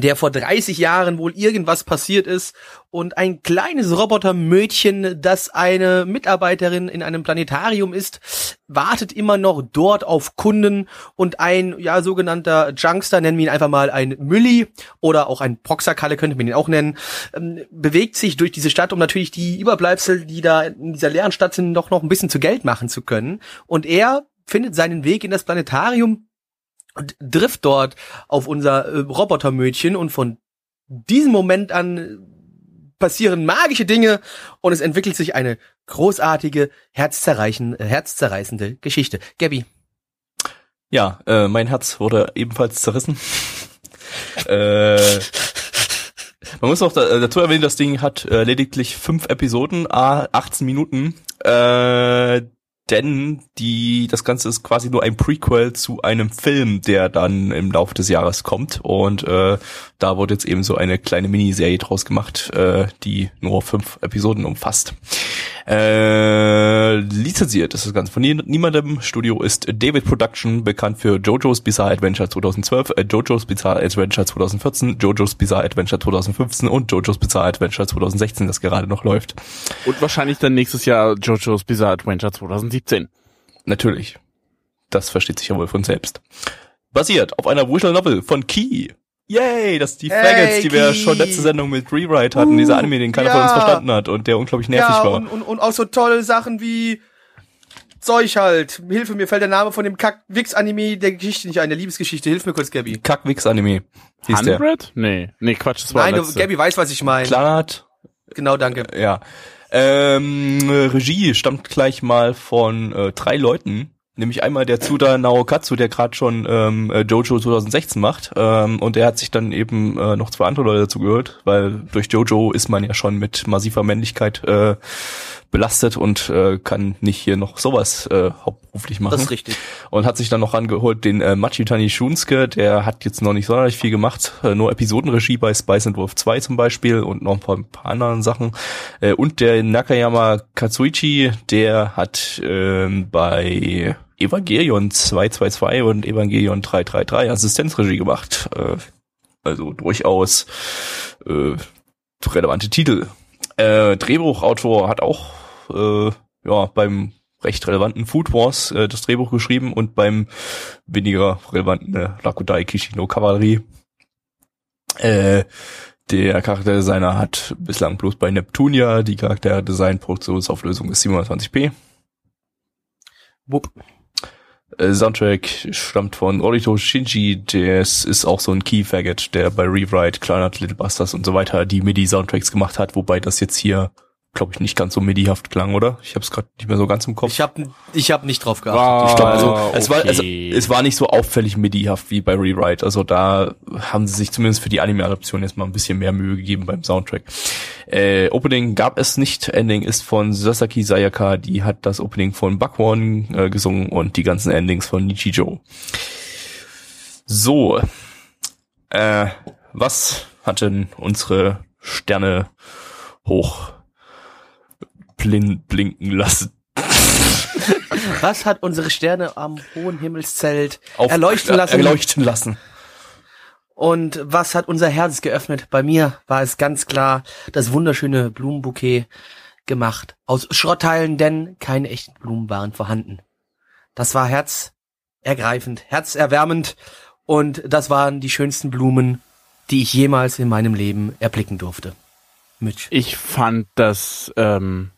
Der vor 30 Jahren wohl irgendwas passiert ist und ein kleines Robotermödchen, das eine Mitarbeiterin in einem Planetarium ist, wartet immer noch dort auf Kunden und ein, ja, sogenannter Junkster, nennen wir ihn einfach mal ein Mülli oder auch ein Proxakalle könnte man ihn auch nennen, ähm, bewegt sich durch diese Stadt, um natürlich die Überbleibsel, die da in dieser leeren Stadt sind, noch, noch ein bisschen zu Geld machen zu können. Und er findet seinen Weg in das Planetarium trifft dort auf unser äh, Robotermödchen und von diesem Moment an äh, passieren magische Dinge und es entwickelt sich eine großartige, herzzerreichen, äh, herzzerreißende Geschichte. Gabby. Ja, äh, mein Herz wurde ebenfalls zerrissen. äh, man muss auch da, äh, dazu erwähnen, das Ding hat äh, lediglich fünf Episoden, a 18 Minuten. Äh, denn die, das Ganze ist quasi nur ein Prequel zu einem Film, der dann im Laufe des Jahres kommt. Und äh, da wurde jetzt eben so eine kleine Miniserie draus gemacht, äh, die nur fünf Episoden umfasst. Äh, lizenziert ist das Ganze von niemandem. Studio ist David Production, bekannt für JoJo's Bizarre Adventure 2012, äh, JoJo's Bizarre Adventure 2014, JoJo's Bizarre Adventure 2015 und JoJo's Bizarre Adventure 2016, das gerade noch läuft. Und wahrscheinlich dann nächstes Jahr JoJo's Bizarre Adventure 2017. Natürlich. Das versteht sich ja wohl von selbst. Basiert auf einer Visual Novel von Key. Yay, das ist die Faggots, die wir schon letzte Sendung mit Rewrite hatten, uh, dieser Anime, den keiner ja. von uns verstanden hat und der unglaublich nervig ja, war. Und, und, und auch so tolle Sachen wie Zeug halt. Hilfe, mir fällt der Name von dem Kack-Wix-Anime der Geschichte nicht ein, der Liebesgeschichte. Hilf mir kurz, Gabby. Kack-Wix-Anime. Hieß 100? Der. Nee, nee, Quatsch, das war Nein, du, Gabby weiß, was ich meine. Klarnaht. Genau, danke. Ja. Ähm, Regie stammt gleich mal von äh, drei Leuten. Nämlich einmal der Tsuda Naokatsu, der gerade schon ähm, äh, Jojo 2016 macht. Ähm, und der hat sich dann eben äh, noch zwei andere Leute dazu gehört, weil durch Jojo ist man ja schon mit massiver Männlichkeit äh, belastet und äh, kann nicht hier noch sowas äh, hauptberuflich machen. Das ist richtig. Und hat sich dann noch angeholt den äh, Machitani Shunsuke, der hat jetzt noch nicht sonderlich viel gemacht, äh, nur Episodenregie bei Spice and Wolf 2 zum Beispiel und noch ein paar, ein paar anderen Sachen. Äh, und der Nakayama Katsuichi, der hat äh, bei Evangelion 222 und Evangelion 333 Assistenzregie gemacht. Äh, also durchaus äh, relevante Titel. Äh, Drehbuchautor hat auch äh, ja beim recht relevanten Food Wars äh, das Drehbuch geschrieben und beim weniger relevanten äh, Rakudai Kishino Kavallerie. Äh, der Charakterdesigner hat bislang bloß bei Neptunia die Charakterdesign-Produktionsauflösung ist 720p. Wupp. Äh, Soundtrack stammt von Orito Shinji, das ist auch so ein Key Faggot, der bei Rewrite, Kleinert, Little Busters und so weiter die MIDI-Soundtracks gemacht hat, wobei das jetzt hier glaube ich, nicht ganz so MIDI-haft klang, oder? Ich habe es gerade nicht mehr so ganz im Kopf. Ich habe ich hab nicht drauf geachtet. Wow, ich glaub, also, okay. es, war, also, es war nicht so auffällig MIDI-haft wie bei Rewrite. Also da haben sie sich zumindest für die Anime-Adaption jetzt mal ein bisschen mehr Mühe gegeben beim Soundtrack. Äh, Opening gab es nicht. Ending ist von Sasaki Sayaka. Die hat das Opening von Buckhorn äh, gesungen und die ganzen Endings von Nichijou. So. Äh, was hatten unsere Sterne hoch blin blinken lassen. Was hat unsere Sterne am hohen Himmelszelt Auf, erleuchten lassen? Erleuchten lassen. Und was hat unser Herz geöffnet? Bei mir war es ganz klar das wunderschöne Blumenbouquet gemacht. Aus Schrottteilen, denn keine echten Blumen waren vorhanden. Das war herzergreifend, herzerwärmend und das waren die schönsten Blumen, die ich jemals in meinem Leben erblicken durfte. Mitch. Ich fand das ähm,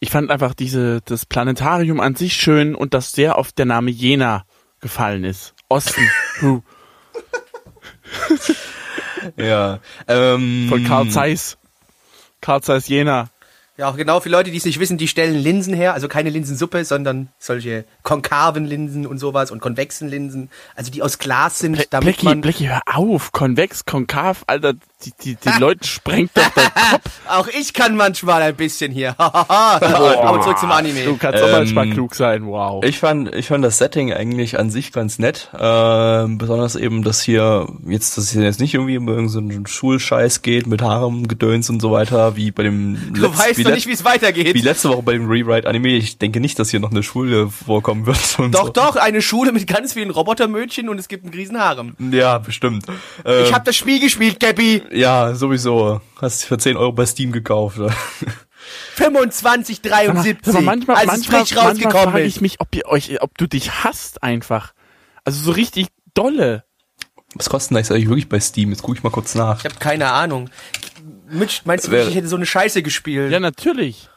ich fand einfach diese, das Planetarium an sich schön und dass sehr oft der Name Jena gefallen ist. Osten. ja. Ähm, Von Karl Zeiss. Karl Zeiss Jena. Ja, auch genau für Leute, die es nicht wissen, die stellen Linsen her, also keine Linsensuppe, sondern solche konkaven Linsen und sowas und konvexen Linsen, also die aus Glas sind, Ble damit Blecki, man... Blecki, hör auf, konvex, konkav, Alter, die, die, die Leute sprengt doch der Kopf. auch ich kann manchmal ein bisschen hier. Aber zurück zum Anime. Du kannst ähm, auch manchmal klug sein, wow. Ich fand, ich fand das Setting eigentlich an sich ganz nett, äh, besonders eben, dass hier jetzt, dass es jetzt nicht irgendwie um irgendeinen so Schulscheiß geht mit Haarem, Gedöns und so weiter, wie bei dem Du weißt noch le- nicht, wie es weitergeht. Wie letzte Woche bei dem Rewrite-Anime, ich denke nicht, dass hier noch eine Schule vorkommen wird. Und Doch, so. doch, eine Schule mit ganz vielen Robotermödchen und es gibt einen Riesen-Harem. Ja, bestimmt. Ähm, Ich habe das Spiel gespielt, Gabby. ja, sowieso. Hast für 10 Euro bei Steam gekauft. oder? 25,73. Aber manchmal, als manchmal, es frisch manchmal rausgekommen frage ist. ich mich, ob ihr euch, ob du dich hasst einfach. Also so richtig dolle. Was kostet denn das eigentlich wirklich bei Steam? Jetzt gucke ich mal kurz nach. Ich habe keine Ahnung. Mitch, meinst du ich hätte so eine Scheiße gespielt? Ja, natürlich.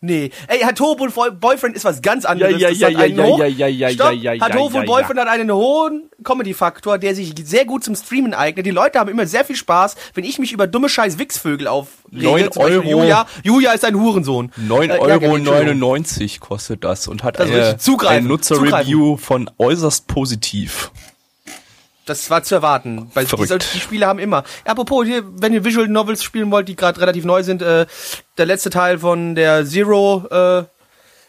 Nee. Ey, Hatobu Boy- Boyfriend ist was ganz anderes. Ja, ja, ja, hat ja, einen ja, ja, ja, ja, Stopp. ja, ja, ja, ja. Boyfriend hat einen hohen Comedy-Faktor, der sich sehr gut zum Streamen eignet. Die Leute haben immer sehr viel Spaß, wenn ich mich über dumme scheiß Wichsvögel aufrege. Neun Zum Beispiel Euro. Julia. Julia ist ein Hurensohn. 9,99 Äh, ja, Euro Entschuldigung. 99 kostet das und hat Das ist eine, ein Nutzerreview von äußerst positiv. Das war zu erwarten, weil die, Verrückt. soll- die Spiele haben immer. Apropos, hier, wenn ihr Visual Novels spielen wollt, die gerade relativ neu sind, äh, der letzte Teil von der Zero äh,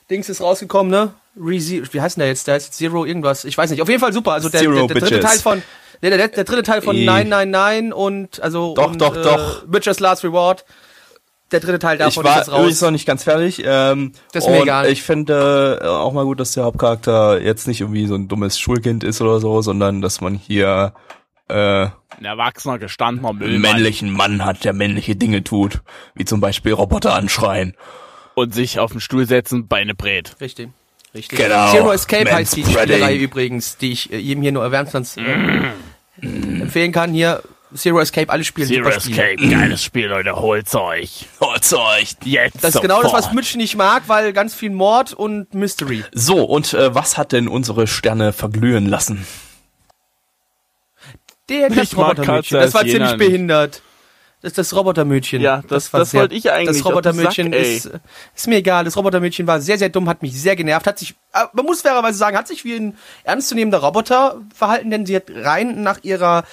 Dings ist rausgekommen, ne? Rezi wie heißt denn der jetzt? Der heißt Zero irgendwas. Ich weiß nicht. Auf jeden Fall super. Also der, der, der dritte. Teil von der, der, der dritte Teil von Eh. 999 und also Doch, und, doch, äh, doch. Witcher's Last Reward. Der dritte Teil davon ich war ist jetzt raus. übrigens noch nicht ganz fertig. Ähm, Das ist mir egal. Ich finde äh, auch mal gut, dass der Hauptcharakter jetzt nicht irgendwie so ein dummes Schulkind ist oder so, sondern dass man hier äh, Ein erwachsener, gestandener einen Müllmann männlichen Mann hat, der männliche Dinge tut, wie zum Beispiel Roboter anschreien. und sich auf den Stuhl setzen, Beine brät. Richtig. Richtig. Genau. Zero Escape heißt die. Spielerei übrigens, die ich äh, jedem hier nur wärmstens äh, empfehlen kann. Hier Zero Escape, alle Spiele. Zero. Escape, geiles Spiel, Leute, holt's euch. Holt's euch. Jetzt Das ist genau das, was sofort. Mitch nicht mag, weil ganz viel Mord und Mystery. So, und äh, was hat denn unsere Sterne verglühen lassen? Der das Robotermädchen. Das war ziemlich nicht. behindert. Das ist das Robotermädchen. Ja, das- war das wollte ich eigentlich. Das Robotermädchen Sack, ist, äh, ist mir egal. Das Robotermädchen war sehr, sehr dumm, hat mich sehr genervt, hat sich, äh, man muss fairerweise sagen, hat sich wie ein ernstzunehmender Roboter verhalten, denn sie hat rein nach ihrer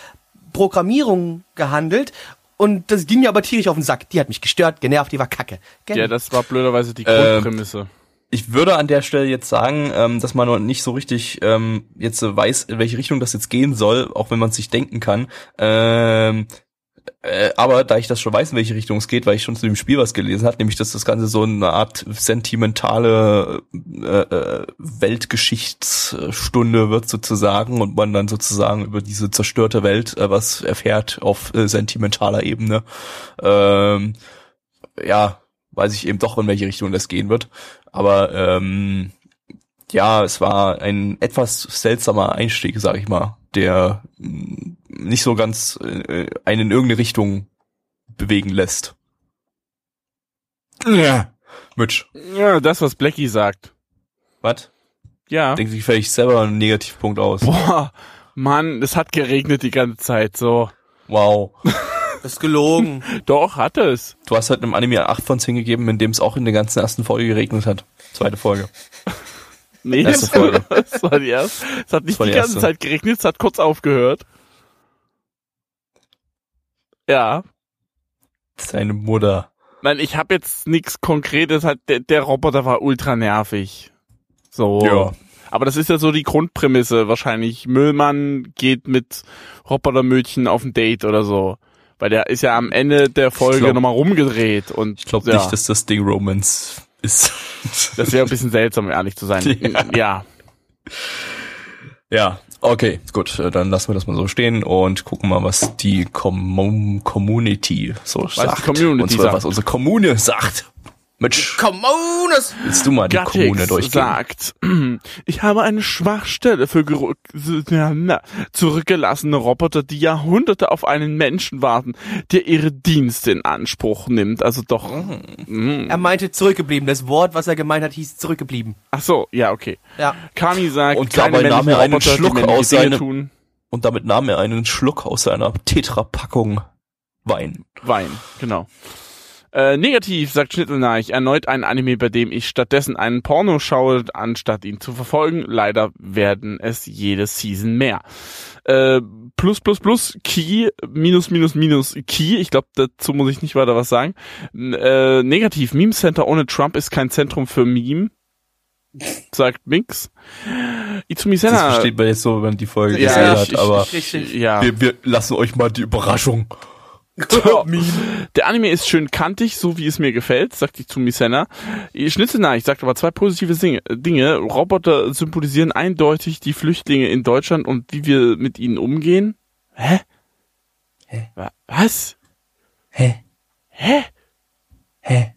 Programmierung gehandelt. Und das ging mir aber tierisch auf den Sack. Die hat mich gestört, genervt, die war kacke. Gell? Ja, das war blöderweise die Ähm, Grundprämisse. Ich würde an der Stelle jetzt sagen, ähm, dass man noch nicht so richtig ähm, jetzt weiß, in welche Richtung das jetzt gehen soll, auch wenn man es sich denken kann. Ähm, äh, aber da ich das schon weiß, in welche Richtung es geht, weil ich schon zu dem Spiel was gelesen habe, nämlich dass das Ganze so eine Art sentimentale äh, äh, Weltgeschichtsstunde wird sozusagen und man dann sozusagen über diese zerstörte Welt äh, was erfährt auf äh, sentimentaler Ebene. Ähm, ja, weiß ich eben doch, in welche Richtung das gehen wird. Aber ähm, ja, es war ein etwas seltsamer Einstieg, sag ich mal, der mh, nicht so ganz äh, einen in irgendeine Richtung bewegen lässt. Ja. Mitch, Ja, das, was Blackie sagt. was? Ja. Denkt sich vielleicht selber einen Negativpunkt aus. Boah, Mann, es hat geregnet die ganze Zeit, so. Wow. Das ist gelogen. Doch, hat es. Du hast halt einem Anime 8 von 10 gegeben, in dem es auch in der ganzen ersten Folge geregnet hat. Zweite Folge. Nee, Erste Folge. das war die erste. Es hat nicht die, die ganze erste. Zeit geregnet, es hat kurz aufgehört. Ja. Seine Mutter. Nein, ich habe jetzt nichts Konkretes, halt, der, der Roboter war ultra nervig. So. Ja. Aber das ist ja so die Grundprämisse wahrscheinlich. Müllmann geht mit Robotermödchen auf ein Date oder so. Weil der ist ja am Ende der Folge nochmal rumgedreht und Ich glaube ja, nicht, dass das Ding Romance ist. das wäre ein bisschen seltsam, um ehrlich zu sein. Ja. ja. Ja, okay, gut, äh, dann lassen wir das mal so stehen und gucken mal, was die Com Community so sagt. die Community und zwar, sagt. was unsere Kommune sagt. Mitch, Kommunes! willst du mal die Kommune Gattix durchgehen? sagt, ich habe eine Schwachstelle für zurückgelassene Roboter, die Jahrhunderte auf einen Menschen warten, der ihre Dienste in Anspruch nimmt. Also doch. Mm. Er meinte zurückgeblieben. Das Wort, was er gemeint hat, hieß zurückgeblieben. Ach so, ja, okay. Ja. Kami sagt, Und dabei nahm er einen Roboter, Schluck aus tun. Und damit nahm er einen Schluck aus seiner Tetra-Packung Wein. Wein, genau. Äh, negativ, sagt Schnittelneich, erneut ein Anime, bei dem ich stattdessen einen Porno schaue, anstatt ihn zu verfolgen. Leider werden es jede Season mehr. Äh, plus, plus, plus, Key, minus, minus, minus, Key. Ich glaube, dazu muss ich nicht weiter was sagen. Äh, negativ, Meme Center ohne Trump ist kein Zentrum für Meme. Sagt Minx. Izumi Das Senna. versteht man jetzt so, wenn man die Folge Ja, gesehen ich- hat, ich- aber Richtig. ja. wir, wir lassen euch mal die Überraschung. Der Anime ist schön kantig, so wie es mir gefällt, sagt die zu Misena. Schnitzelnachricht sagt aber zwei positive Dinge. Roboter symbolisieren eindeutig die Flüchtlinge in Deutschland und wie wir mit ihnen umgehen. Hä? Hä? Wa- Was? Hä? Hä? Hä?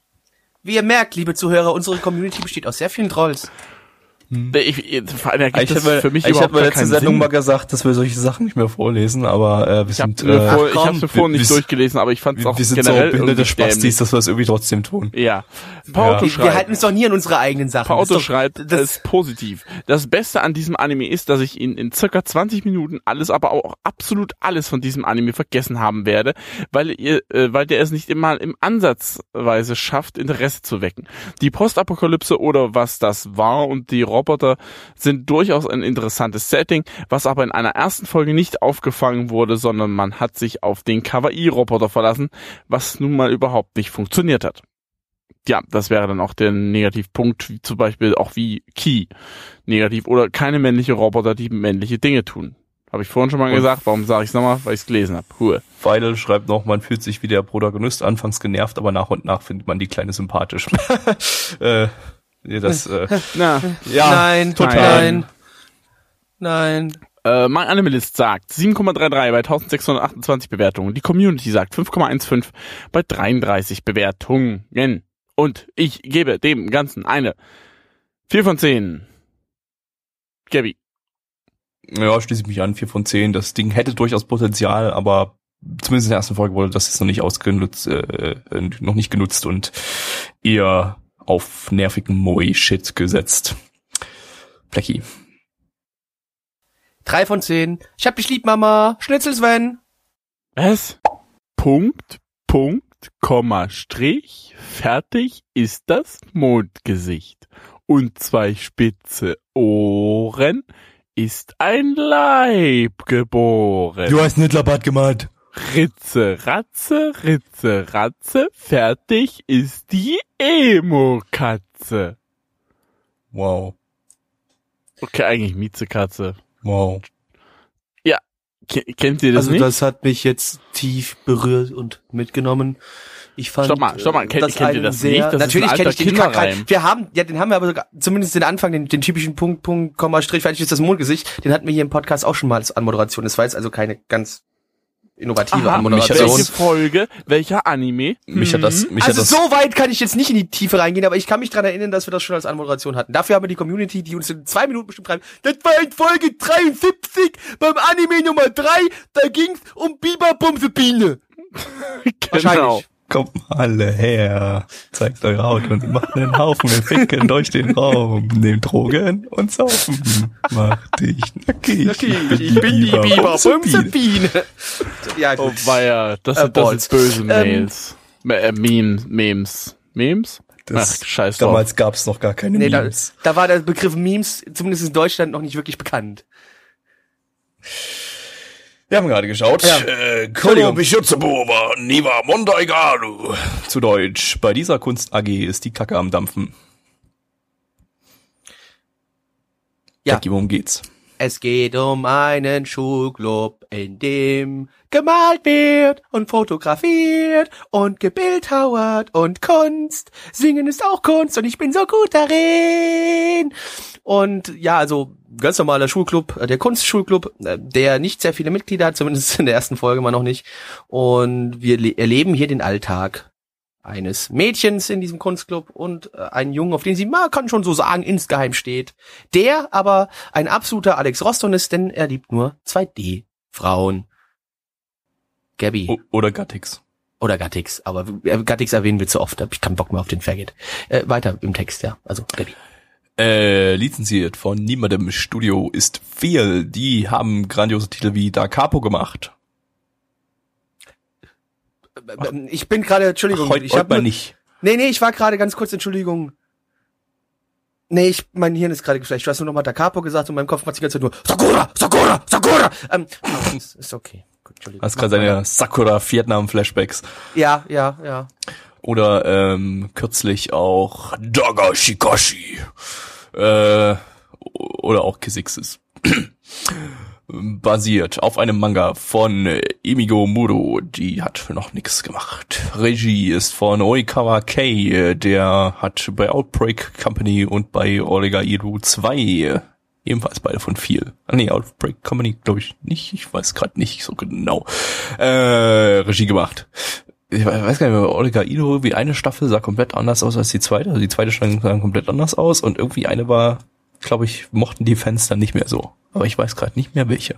Wie ihr merkt, liebe Zuhörer, unsere Community besteht aus sehr vielen Trolls. Ich, ich, vor allem ergibt Ich das habe für mich ich überhaupt hab letzter keinen Sendung Sinn. mal gesagt, dass wir solche Sachen nicht mehr vorlesen, aber äh, wir Ich habe sind, mir, äh, vor, ich mir vorhin nicht wir- durchgelesen, aber ich fand es auch wir sind so generell behinderte irgendwie dämlich. Spastis, dass wir es irgendwie trotzdem tun. Ja. Pauto Ja. Wir, schreibt. wir halten uns doch nie an unsere eigenen Sachen. Das doch- schreibt, das ist positiv. Das Beste an diesem Anime ist, dass ich in, in circa 20 Minuten alles, aber auch absolut alles von diesem Anime vergessen haben werde, weil ihr, äh, weil der es nicht immer im Ansatzweise schafft, Interesse zu wecken. Die Postapokalypse oder was das war und die Roboter sind durchaus ein interessantes Setting, was aber in einer ersten Folge nicht aufgefangen wurde, sondern man hat sich auf den Kawaii-Roboter verlassen, was nun mal überhaupt nicht funktioniert hat ja, das wäre dann auch der Negativpunkt, wie zum Beispiel auch wie Key negativ oder keine männliche Roboter, die männliche Dinge tun. Habe ich vorhin schon mal Und- gesagt, warum sage ich es nochmal? Weil ich es gelesen habe. Ruhe. Feidel schreibt noch, man fühlt sich wie der Protagonist, anfangs genervt, aber nach und nach findet man die Kleine sympathisch. äh, ja, das, äh, Na, ja, nein, total. nein, nein. äh, mein Animalist sagt 7,33 bei 1628 Bewertungen. Die Community sagt 5,15 bei 33 Bewertungen. Und ich gebe dem Ganzen eine 4 von 10. Gabby. ja, schließe ich mich an, vier von zehn. Das Ding hätte durchaus Potenzial, aber zumindest in der ersten Folge wurde das jetzt noch nicht ausgenutzt, äh, äh, noch nicht genutzt und eher auf nervigen Moi-Shit gesetzt. Plecki. Drei von zehn. Ich hab dich lieb, Mama. Schnitzel Sven. Was? Punkt, Punkt, Komma, Strich, fertig ist das Mondgesicht. Und zwei spitze Ohren ist ein Leib geboren. hast Nittlerbad gemalt. Ritze, Ratze, Ritze, Ratze, fertig ist die Emo-Katze. Wow. Okay, eigentlich Miezekatze. Wow. Ke- Kennt ihr das also nicht? das hat mich jetzt tief berührt und mitgenommen. Ich fand Stopp mal, stopp mal, äh, kennt- kennt ihr das nicht? Das natürlich kenne ich den Kackreim. Wir haben, ja, den haben wir aber sogar, zumindest den Anfang, den, den typischen Punkt, Punkt, Komma, Strich, fertig ist das Mondgesicht, den hatten wir hier im Podcast auch schon mal als Anmoderation. Das war jetzt also keine ganz innovative Aha, hat welche Folge, welcher Anime? Mich hat das, mich Also hat das, so weit kann ich jetzt nicht in die Tiefe reingehen, aber ich kann mich dran erinnern, dass wir das schon als Anmoderation hatten. Dafür haben wir die Community, die uns in zwei Minuten bestimmt schreiben, das war in Folge 73 beim Anime Nummer 3, da ging's um Biber Bumsebiene. Wahrscheinlich. Kommt mal alle her, zeigt eure Haut und macht einen Haufen Ficken durch den Raum, nehmt Drogen und saufen, macht dich nackig. Okay, ich bin die Biber Bumsebiene. Ja, Oh gut. weia, das Äh, sind, das sind böse Ähm, Mails. äh, Memes, Memes. Memes? Das, Ach, scheiß drauf. damals gab's noch gar keine Nee, da, Memes. da war der Begriff Memes, zumindest in Deutschland, noch nicht wirklich bekannt. Wir haben gerade geschaut. Ja. Äh, Niva Mondaigaru. Zu Deutsch. Bei dieser Kunst AG ist die Kacke am Dampfen. Ja. Jackie, worum geht's? Es geht um einen Schulclub, in dem gemalt wird und fotografiert und gebildhauert und Kunst. Singen ist auch Kunst und ich bin so gut darin. Und ja, also ganz normaler Schulclub, äh, der Kunstschulclub, äh, der nicht sehr viele Mitglieder hat, zumindest in der ersten Folge mal noch nicht. Und wir le- erleben hier den Alltag eines Mädchens in diesem Kunstclub und äh, einen Jungen, auf den sie, man kann schon so sagen, insgeheim steht. Der aber ein absoluter Alex Roston ist, denn er liebt nur 2D-Frauen. Gabby. O oder Gattix. Oder Gattix, aber äh, Gattix erwähnen wir zu oft, hab ich keinen Bock mehr auf den Faggot. Äh, weiter im Text, ja. Also Gabby. Äh, lizenziert von niemandem im Studio ist viel. Die haben grandiose Titel wie Da Capo gemacht. Ich bin gerade, Entschuldigung, Heute ich heut hab mal nicht. Nee, nee, ich war gerade ganz kurz, Entschuldigung. Nee, ich, mein Hirn ist gerade geschlecht. Du hast nur noch mal Da Capo gesagt und mein Kopf macht die ganze Zeit nur Sakura, Sakura, Sakura. Ähm, ist, okay. Gut, Entschuldigung. Hast gerade seine Sakura Vietnam Flashbacks. Ja, ja, ja. Oder ähm, kürzlich auch Daga Shikashi. Äh, oder auch Kisixis. Basiert auf einem Manga von Imigo Muro. Die hat noch nichts gemacht. Regie ist von Oikawa Kei. Der hat bei Outbreak Company und bei Orega Iru 2 äh, ebenfalls beide von viel. Ah, nee, Outbreak Company glaube ich nicht. Ich weiß gerade nicht so genau. Äh, Regie gemacht. Ich weiß gar nicht mehr, Orega Ido, wie eine Staffel sah komplett anders aus als die zweite. Also die zweite Staffel sah komplett anders aus und irgendwie eine war, glaube ich, mochten die Fans dann nicht mehr so. Aber ich weiß gerade nicht mehr welche.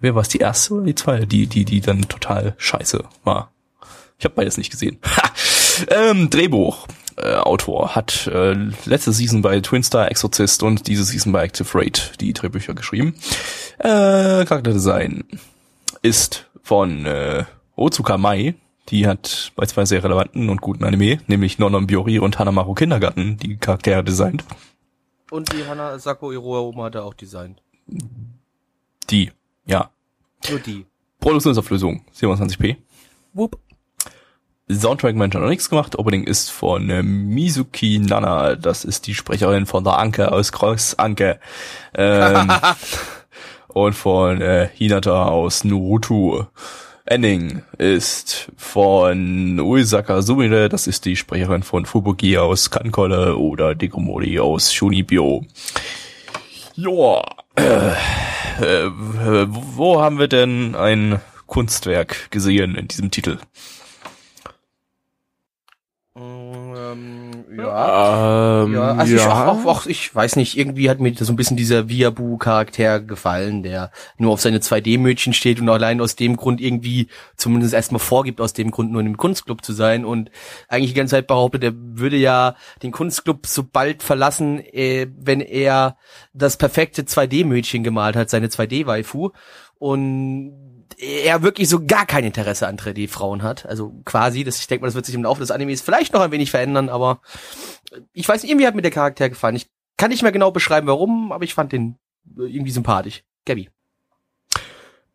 Wer war es, die erste oder die zweite, die, die, die dann total scheiße war? Ich habe beides nicht gesehen. Ha! Ähm, Drehbuch. Äh, Autor hat äh, letzte Season bei Twinstar Exorcist und diese Season bei Active Raid die Drehbücher geschrieben. Äh, Charakterdesign ist von äh, Otsuka Mai. Die hat bei zwei sehr relevanten und guten Anime, nämlich Nonon Biori und Hanamaru Kindergarten, die Charaktere designt. Und die Hana Sako Iroha hat er auch designt. Die, ja. Nur die. Produktionsauflösung 27p. Whoop. Soundtrack Mensch hat noch nichts gemacht. Opening ist von äh, Mizuki Nana. Das ist die Sprecherin von der Anke aus Kreuz Anke. Ähm, und von äh, Hinata aus Naruto. Ending ist von Uesaka Sumire. Das ist die Sprecherin von Fubuki aus Kankolle oder Dekomori aus Shunibyo. Joa. Äh, äh, wo haben wir denn ein Kunstwerk gesehen in diesem Titel? Ähm, ja. Ähm, Ja, also ich, auch, auch, auch, ich weiß nicht, irgendwie hat mir so ein bisschen dieser Viabu-Charakter gefallen, der nur auf seine 2D-Mädchen steht und allein aus dem Grund irgendwie zumindest erstmal vorgibt, aus dem Grund nur in einem Kunstclub zu sein und eigentlich die ganze Zeit behauptet, er würde ja den Kunstclub so bald verlassen, äh, wenn er das perfekte 2D-Mädchen gemalt hat, seine 2D-Waifu und er wirklich so gar kein Interesse an 3D-Frauen hat. Also quasi, das, ich denke mal, das wird sich im Laufe des Animes vielleicht noch ein wenig verändern, aber ich weiß nicht, irgendwie hat mir der Charakter gefallen. Ich kann nicht mehr genau beschreiben, warum, aber ich fand den äh, irgendwie sympathisch. Gabby.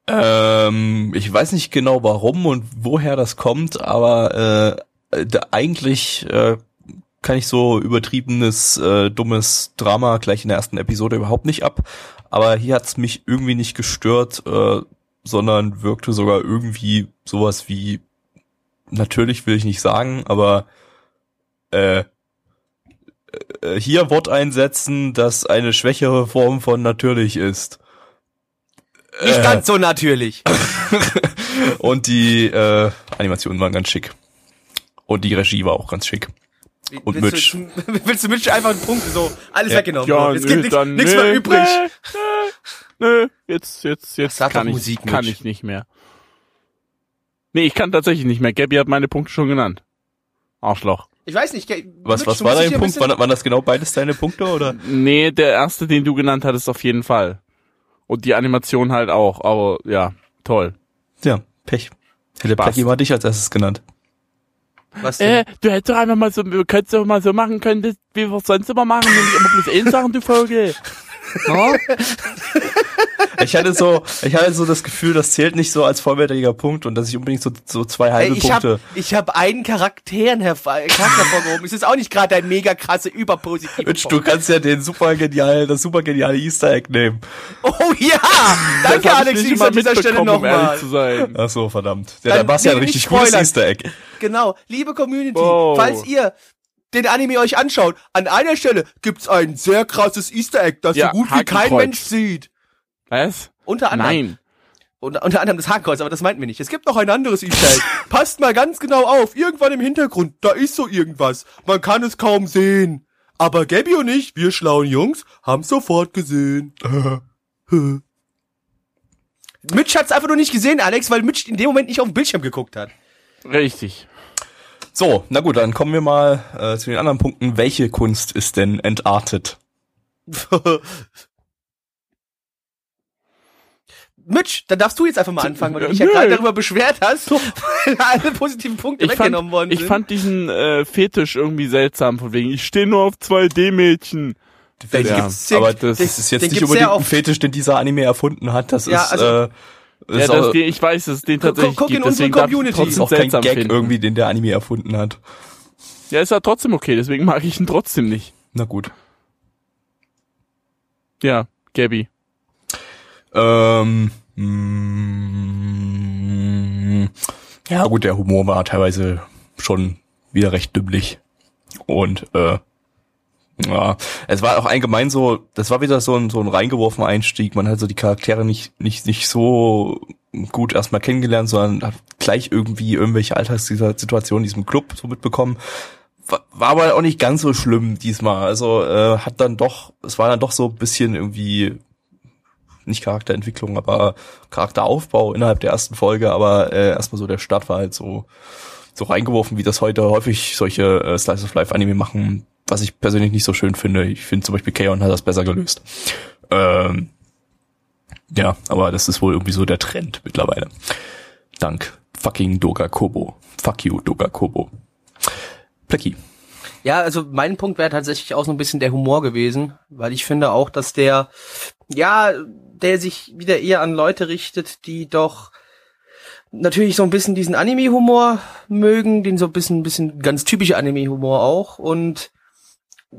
Ähm, ich weiß nicht genau warum und woher das kommt, aber äh, da, eigentlich äh, kann ich so übertriebenes, äh, dummes Drama gleich in der ersten Episode überhaupt nicht ab. Aber hier hat's mich irgendwie nicht gestört, äh, sondern wirkte sogar irgendwie sowas wie, natürlich will ich nicht sagen, aber äh, äh, hier Wort einsetzen, das eine schwächere Form von natürlich ist. Nicht Äh. ganz so natürlich. Und die äh, Animationen waren ganz schick. Und die Regie war auch ganz schick. Und willst Du, willst du Mitch einfach einen Punkt so alles Ja. weggenommen? Ja, es gibt nichts, dann nichts nö, mehr übrig. Nö, jetzt, jetzt, jetzt doch kann ich, Musik, kann Mitch. ich nicht mehr. Nee, ich kann tatsächlich nicht mehr. Gabby hat meine Punkte schon genannt. Arschloch. Ich weiß nicht. Ge- Was, Mitch, was war dein ein Punkt? Waren, waren das genau beides deine Punkte oder? Nee, der erste, den du genannt hattest, auf jeden Fall. Und die Animation halt auch, aber ja, toll. Ja, Pech. Hätte. Plecky mal dich als erstes genannt. Was denn? Äh, du hättest doch einfach mal so, könntest doch mal so machen können, wie wir es sonst immer machen, nämlich immer bloß eins sagen, du Vogel. Na? Ich hatte so, ich hatte so das Gefühl, das zählt nicht so als vollwertiger Punkt und dass ich unbedingt so, so zwei Ey, halbe ich Punkte. habe ich hab einen Charakteren hervor, Charakter hervorgehoben. Es ist auch nicht gerade ein mega krasse, überpositive Mensch, du kannst ja den super genial, das super geniale Easter Egg nehmen. Oh ja! Danke, Das hab Alex, ich an dieser Stelle um nochmal. zu sein. Ach so, verdammt. Ja, Dann dann war's ja ein richtig spoilern. Easter Egg. Genau, liebe Community, Wow. falls ihr den Anime euch anschaut, an einer Stelle gibt's ein sehr krasses Easter Egg, das Ja, so gut wie kein. Mensch sieht. Was? Unter anderem. Nein. Unter, unter anderem das Hakenkreuz, aber das meinten wir nicht. Es gibt noch ein anderes Easter Egg. Passt mal ganz genau auf. Irgendwann im Hintergrund, da ist so irgendwas. Man kann es kaum sehen. Aber Gabby und ich, wir schlauen Jungs, haben's sofort gesehen. Mitch hat's einfach nur nicht gesehen, Alex, weil Mitch in dem Moment nicht auf den Bildschirm geguckt hat. Richtig. So, na gut, dann kommen wir mal äh, zu den anderen Punkten. Welche Kunst ist denn entartet? Mitch, dann darfst du jetzt einfach mal anfangen, weil du dich ja gerade darüber beschwert hast, weil alle positiven Punkte Ich fand, weggenommen worden ich sind. fand diesen äh, Fetisch irgendwie seltsam, von wegen, ich stehe nur auf 2D-Mädchen. Den Ja, aber das Das ist jetzt den nicht unbedingt ein. Fetisch, den dieser Anime erfunden hat. Das Ja, ist, also- äh, das Ja, das, auch, den, ich weiß, dass es den Guck- tatsächlich guck in gibt, unsere deswegen Community. das ist trotzdem auch kein seltsam Gag finden. irgendwie, den der Anime erfunden hat. Ja, ist ja trotzdem okay, deswegen mag ich ihn trotzdem nicht. Na gut. Ja, Gabby. Ähm, mm, ja gut, der Humor war teilweise schon wieder recht dümmlich. Und äh, ja, es war auch allgemein so, das war wieder so ein, so ein reingeworfener Einstieg. Man hat so die Charaktere nicht, nicht, nicht so gut erstmal kennengelernt, sondern hat gleich irgendwie irgendwelche Alltagssituationen in diesem Club so mitbekommen. War, war aber auch nicht ganz so schlimm diesmal. Also äh, hat dann doch, es war dann doch so ein bisschen irgendwie nicht Charakterentwicklung, aber Charakteraufbau innerhalb der ersten Folge, aber äh, erstmal so der Start war halt so so reingeworfen, wie das heute häufig solche äh, Slice of Life Anime machen, was ich persönlich nicht so schön finde. Ich finde zum Beispiel Kaon hat das besser gelöst. Ähm, ja, aber das ist wohl irgendwie so der Trend mittlerweile. Dank fucking Doga Kobo. Fuck you, Doga Kobo. Plecky. Ja, also mein Punkt wäre tatsächlich auch so ein bisschen der Humor gewesen, weil ich finde auch, dass der, ja, der sich wieder eher an Leute richtet, die doch natürlich so ein bisschen diesen Anime-Humor mögen, den so ein bisschen, ein bisschen ganz typische Anime-Humor auch und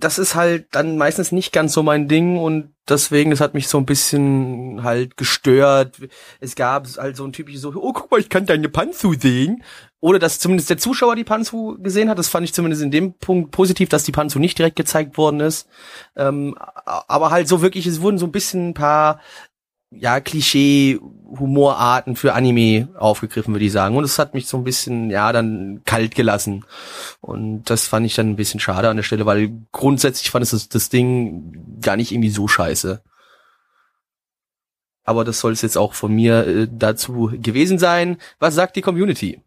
das ist halt dann meistens nicht ganz so mein Ding und deswegen, das hat mich so ein bisschen halt gestört. Es gab halt so ein typisches so, oh, guck mal, ich kann deine Panzu sehen. Oder dass zumindest der Zuschauer die Panzu gesehen hat. Das fand ich zumindest in dem Punkt positiv, dass die Panzu nicht direkt gezeigt worden ist. Ähm, aber halt so wirklich, es wurden so ein bisschen ein paar ja, Klischee-Humorarten für Anime aufgegriffen, würde ich sagen. Und es hat mich so ein bisschen, ja, dann kalt gelassen. Und das fand ich dann ein bisschen schade an der Stelle, weil grundsätzlich fand ich das, das Ding gar nicht irgendwie so scheiße. Aber das soll es jetzt auch von mir äh, dazu gewesen sein. Was sagt die Community?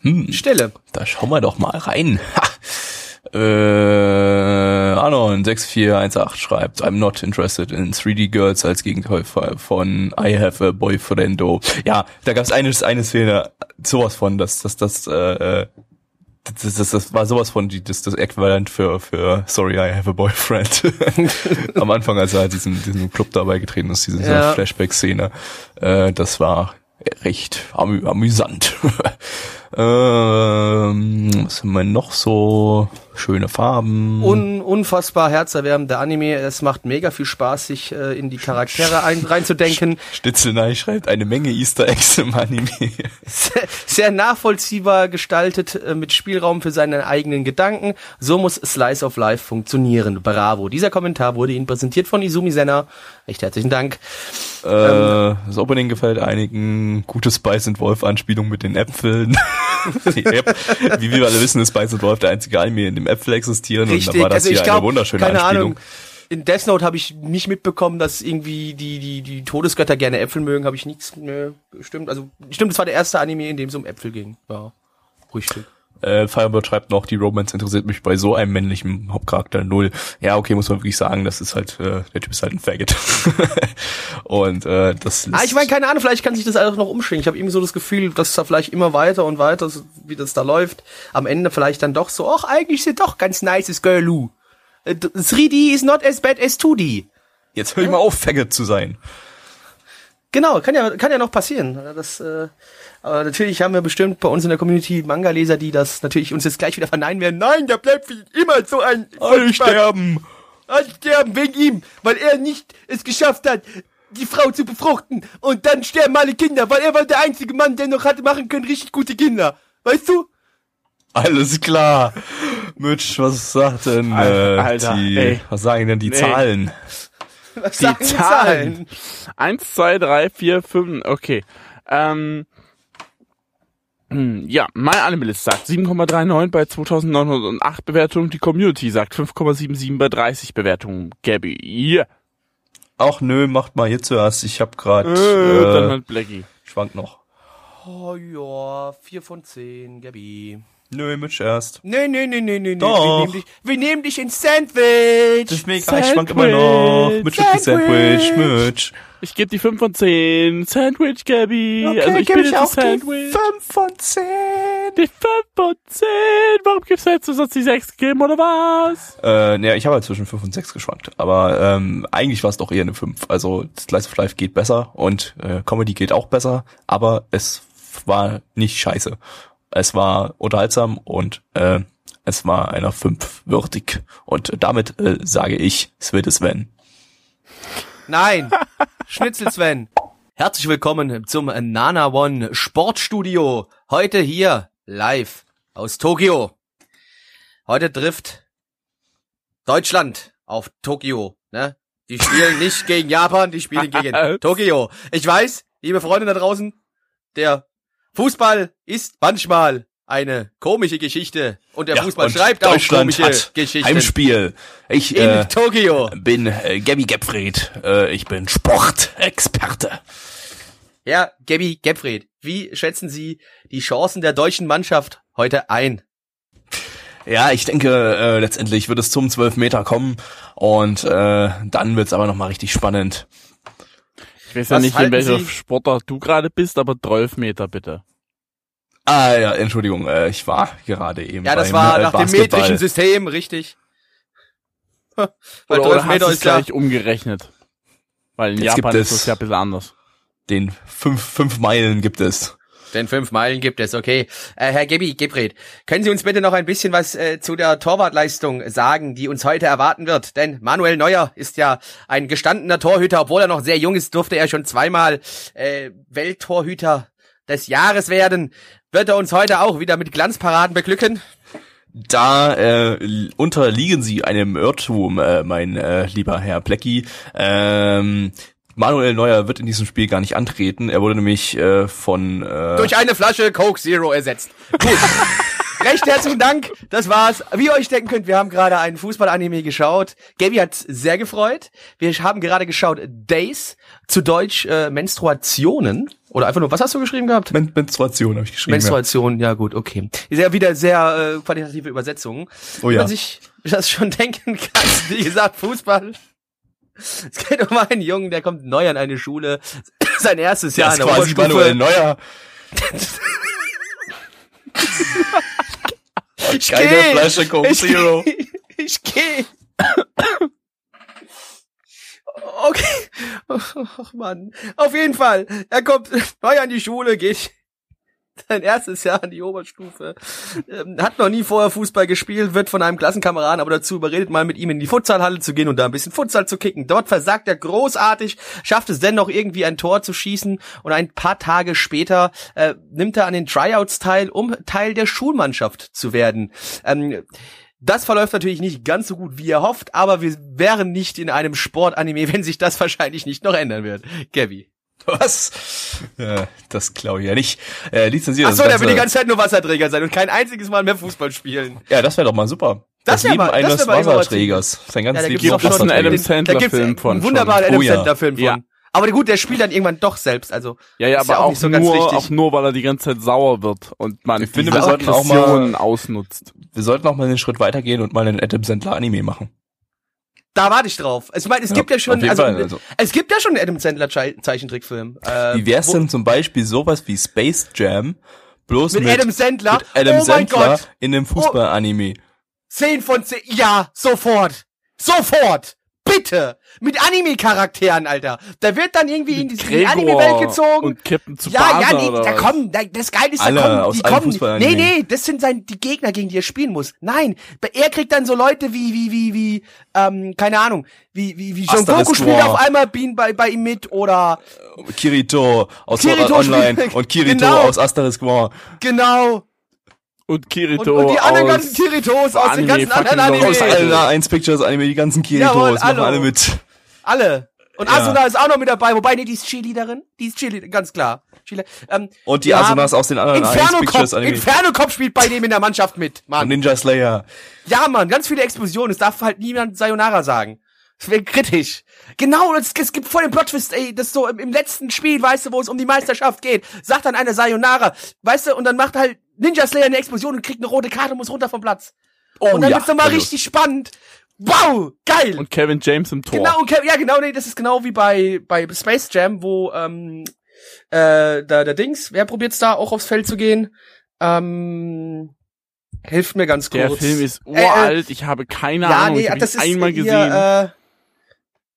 Hm, Stelle. da schauen wir doch mal rein. Ha. Äh, Anon 6418 schreibt, I'm not interested in 3D Girls als Gegenteil von I have a boyfriendo. Ja, da gab es eine, eine Szene, sowas von, dass das, das, äh, das, das, das war sowas von die, das, das Äquivalent für, für Sorry, I have a boyfriend. Am Anfang, als er halt diesem, diesem Club dabei getreten ist, diese, Ja. Flashback-Szene. Äh, das war recht amü amüsant. ähm, was haben wir noch so? Schöne Farben. Un unfassbar herzerwärmender Anime. Es macht mega viel Spaß, sich äh, in die Charaktere ein reinzudenken. Stitzelnei schreibt eine Menge Easter Eggs im Anime. sehr, sehr nachvollziehbar gestaltet, äh, mit Spielraum für seine eigenen Gedanken. So muss Slice of Life funktionieren. Bravo. Dieser Kommentar wurde Ihnen präsentiert von Izumi Senna. Recht herzlichen Dank. äh, das Opening gefällt einigen. Gute Spice and Wolf Anspielung mit den Äpfeln. App, wie wir alle wissen, ist Spice and Wolf der einzige Anime, in dem Äpfel existieren. und da war das hier eine wunderschöne also keine Anspielung. Ahnung. In Death Note habe ich nicht mitbekommen, dass irgendwie die, die, die Todesgötter gerne Äpfel mögen, habe ich nichts, nö, stimmt. Also, stimmt, das war der erste Anime, in dem es um Äpfel ging. Ja, richtig. Äh, Firebird schreibt noch, die Romance interessiert mich bei so einem männlichen Hauptcharakter null. Ja, okay, muss man wirklich sagen, das ist halt, äh, der Typ ist halt ein Faggot. und äh, das Ah, ich meine, keine Ahnung, vielleicht kann sich das alles noch umschwingen. Ich habe irgendwie so das Gefühl, dass da vielleicht immer weiter und weiter, so wie das da läuft, am Ende vielleicht dann doch so, ach, eigentlich ist sie doch ganz nices Girl. Äh, 3D is not as bad as 2D. jetzt hör ich mal auf, Faggot zu sein. Genau, kann ja, kann ja noch passieren. Das, äh, aber natürlich haben wir bestimmt bei uns in der Community Manga-Leser, die das natürlich uns jetzt gleich wieder verneinen werden. Nein, der bleibt für immer so ein Alle sterben. Alle sterben wegen ihm, weil er nicht es geschafft hat, die Frau zu befruchten. Und dann sterben alle Kinder, weil er war der einzige Mann, der noch hatte machen können, richtig gute Kinder. Weißt du? Alles klar. Mitch, was sagt denn äh, Alter, die, ey. was sagen denn die Nee. Zahlen? Was Die sagen Zahlen. Eins, zwei, drei, vier, fünf, okay. Ähm, hm, ja, mein Animalist sagt 7,39 bei 2908 Bewertungen. Die Community sagt 5,77 bei 30 Bewertungen. Gabby, yeah. Ach nö, macht mal hier zuerst. Ich hab grad, Äh, dann äh, halt Blackie. schwank noch. Oh ja, vier von zehn, Gabi. Nö, Mitch erst. Nee, nee, nee, nee, nee, nee. Doch. Wir nehmen dich, wir nehmen dich ins Sandwich. Deswegen, ah, ich schwank immer noch. Mitch Sandwich. Sandwich, Mitch. Ich gebe die 5 von 10. Sandwich, Gabby. Okay, also ich geb bin ich auch ein die Sandwich. 5 von 10. Die 5 von 10. Warum gibst du jetzt so sonst die 6 gegeben, oder was? Äh, naja, ich habe halt zwischen 5 und 6 geschwankt. Aber ähm, eigentlich war es doch eher eine 5. Also Slice of Life geht besser und äh, Comedy geht auch besser, aber es war nicht scheiße. Es war unterhaltsam und äh, es war einer 5 würdig. Und damit äh, sage ich, es wird wenn. Nein, Schnitzel Sven. Herzlich willkommen zum Nana One Sportstudio. Heute hier live aus Tokio. Heute trifft Deutschland auf Tokio. Ne? Die spielen nicht gegen Japan, die spielen gegen Tokio. Ich weiß, liebe Freunde da draußen, der Fußball ist manchmal eine komische Geschichte und der Ja, Fußball und schreibt auch komische hat Geschichten. Heimspiel. Ich in äh, Tokio. bin äh, Gabby Gebfried. Äh, ich bin Sportexperte. Ja, Gabby Gebfried, wie schätzen Sie die Chancen der deutschen Mannschaft heute ein? Ja, ich denke, äh, letztendlich wird es zum 12 Meter kommen und äh, dann wird's aber nochmal richtig spannend. Ich weiß ja Was nicht, in welcher Sie- Sportart du gerade bist, aber 12 Meter bitte. Ah ja, Entschuldigung, äh, ich war gerade eben Ja, das beim, war äh, nach dem Basketball. metrischen System, richtig. Weil Oder, 12 oder hast Meter es ist ja, gleich umgerechnet? Weil in Jetzt Japan gibt ist es- das ja ein bisschen anders. Den fünf, fünf Meilen gibt es. Denn fünf Meilen gibt es, okay. Äh, Herr Gebby, Gebred, können Sie uns bitte noch ein bisschen was äh, zu der Torwartleistung sagen, die uns heute erwarten wird? Denn Manuel Neuer ist ja ein gestandener Torhüter, obwohl er noch sehr jung ist, durfte er schon zweimal äh, Welttorhüter des Jahres werden. Wird er uns heute auch wieder mit Glanzparaden beglücken? Da äh, unterliegen Sie einem Irrtum, äh, mein äh, lieber Herr Plecki. Ähm, Manuel Neuer wird in diesem Spiel gar nicht antreten. Er wurde nämlich äh, von äh, durch eine Flasche Coke Zero ersetzt. Gut. Recht herzlichen Dank. Das war's. Wie ihr euch denken könnt, wir haben gerade einen Fußball-Anime geschaut. Gaby hat sehr gefreut. Wir haben gerade geschaut Days, zu Deutsch äh, Menstruationen. Oder einfach nur, was hast du geschrieben gehabt? Men Menstruation habe ich geschrieben. Menstruation, ja gut, okay. Ja wieder sehr äh, qualitative Übersetzungen. Oh ja. man sich das schon denken kann. Wie gesagt, Fußball. Es geht um einen Jungen, der kommt neu an eine Schule. Sein erstes Ja, Jahr ist in der quasi Oberstufe. Manuel Neuer. Ich Keine geh. Flasche Coke Zero. Ich geh. Okay. Ach Mann. Auf jeden Fall. Er kommt neu an die Schule, geht sein erstes Jahr an die Oberstufe. Ähm, hat noch nie vorher Fußball gespielt, wird von einem Klassenkameraden aber dazu überredet, mal mit ihm in die Futsalhalle zu gehen und da ein bisschen Futsal zu kicken. Dort versagt er großartig, schafft es dennoch irgendwie ein Tor zu schießen und ein paar Tage später äh, nimmt er an den Tryouts teil, um Teil der Schulmannschaft zu werden. Ähm, das verläuft natürlich nicht ganz so gut, wie er hofft, aber wir wären nicht in einem Sportanime, wenn sich das wahrscheinlich nicht noch ändern wird. Gabby. Was? Äh, das glaube ich ja nicht. Äh, lizenziert Ach das so, der will die ganze Zeit nur Wasserträger sein und kein einziges Mal mehr Fußball spielen. Ja, das wäre doch mal super. Das Das, Leben mal- das eines mal Wasserträgers. Sein ganzes da Leben gibt's auf doch schon einen Adam Wasserträgern. Sandler da gibt's Film einen von wunderbaren. Adam Oh ja. Sandler Film von. Ja. Aber gut, der spielt dann irgendwann doch selbst, also. Ja, ja, Ist aber ja auch auch, nicht so ganz nur, richtig. auch nur, weil er die ganze Zeit sauer wird und man Ich finde, wir sollten auch mal- ausnutzt. Wir sollten auch mal einen Schritt weitergehen und mal einen Adam Sandler Anime machen. Da warte ich drauf. Also, ich meine, es Ja, gibt ja schon, also, also. es gibt ja schon einen Adam Sandler Zei- Zeichentrickfilm. Äh, Wie wär's denn zum Beispiel sowas wie Space Jam, bloß mit, mit, Adam Sandler? mit Adam oh mein Sandler Gott, in einem Fußball-Anime? 10 von 10. Ja, sofort. Sofort. Bitte. Mit Anime-Charakteren, Alter. Da wird dann irgendwie in die, in die Anime-Welt gezogen. und Captain zu ja, ja, nee, da kommen, da, das Geile ist, Alle da kommen, die kommen, nee, nee, das sind sein, die Gegner, gegen die er spielen muss. Nein, er kriegt dann so Leute wie, wie, wie, wie, ähm, keine Ahnung, wie, wie, wie Son Goku spielt auf einmal Bean bei, bei ihm mit oder, Kirito aus Kirito Online und Kirito Genau. aus Asterisk War. genau, Und und, Kirito und die anderen ganzen Kiritos aus den Anime, ganzen anderen Anime. Aus. Alter 1 Pictures Anime, die ganzen Kiritos Jawohl, machen alle. alle mit. Alle. Und Ja. Asuna ist auch noch mit dabei, wobei, nee, die ist Cheerleaderin. Die ist Cheerleaderin, ganz klar. Ähm, Und die Asunas haben aus den anderen 1 Inferno Pictures Cop, Anime. Inferno Cop spielt bei dem in der Mannschaft mit, Und Mann. Ninja Slayer. Ja, Mann, ganz viele Explosionen. Es darf halt niemand Sayonara sagen. Das wäre kritisch. Genau, es, es gibt voll den Plot-Twist, ey, das so im, im letzten Spiel, weißt du, wo es um die Meisterschaft geht, sagt dann einer Sayonara, weißt du, und dann macht halt Ninja Slayer eine Explosion und kriegt eine rote Karte und muss runter vom Platz. Oh, und dann ja. wird's nochmal richtig spannend. Wow, geil! und Kevin James im Tor. Genau, und Kev- ja, genau, nee, das ist genau wie bei, bei Space Jam, wo, ähm, äh, da, der Dings, wer probiert's da auch aufs Feld zu gehen? Ähm, hilft mir ganz Der kurz. Film ist Äh, äh, uralt, ich habe keine ja, Ahnung, nee, ich habe das ihn einmal hier, gesehen. Äh,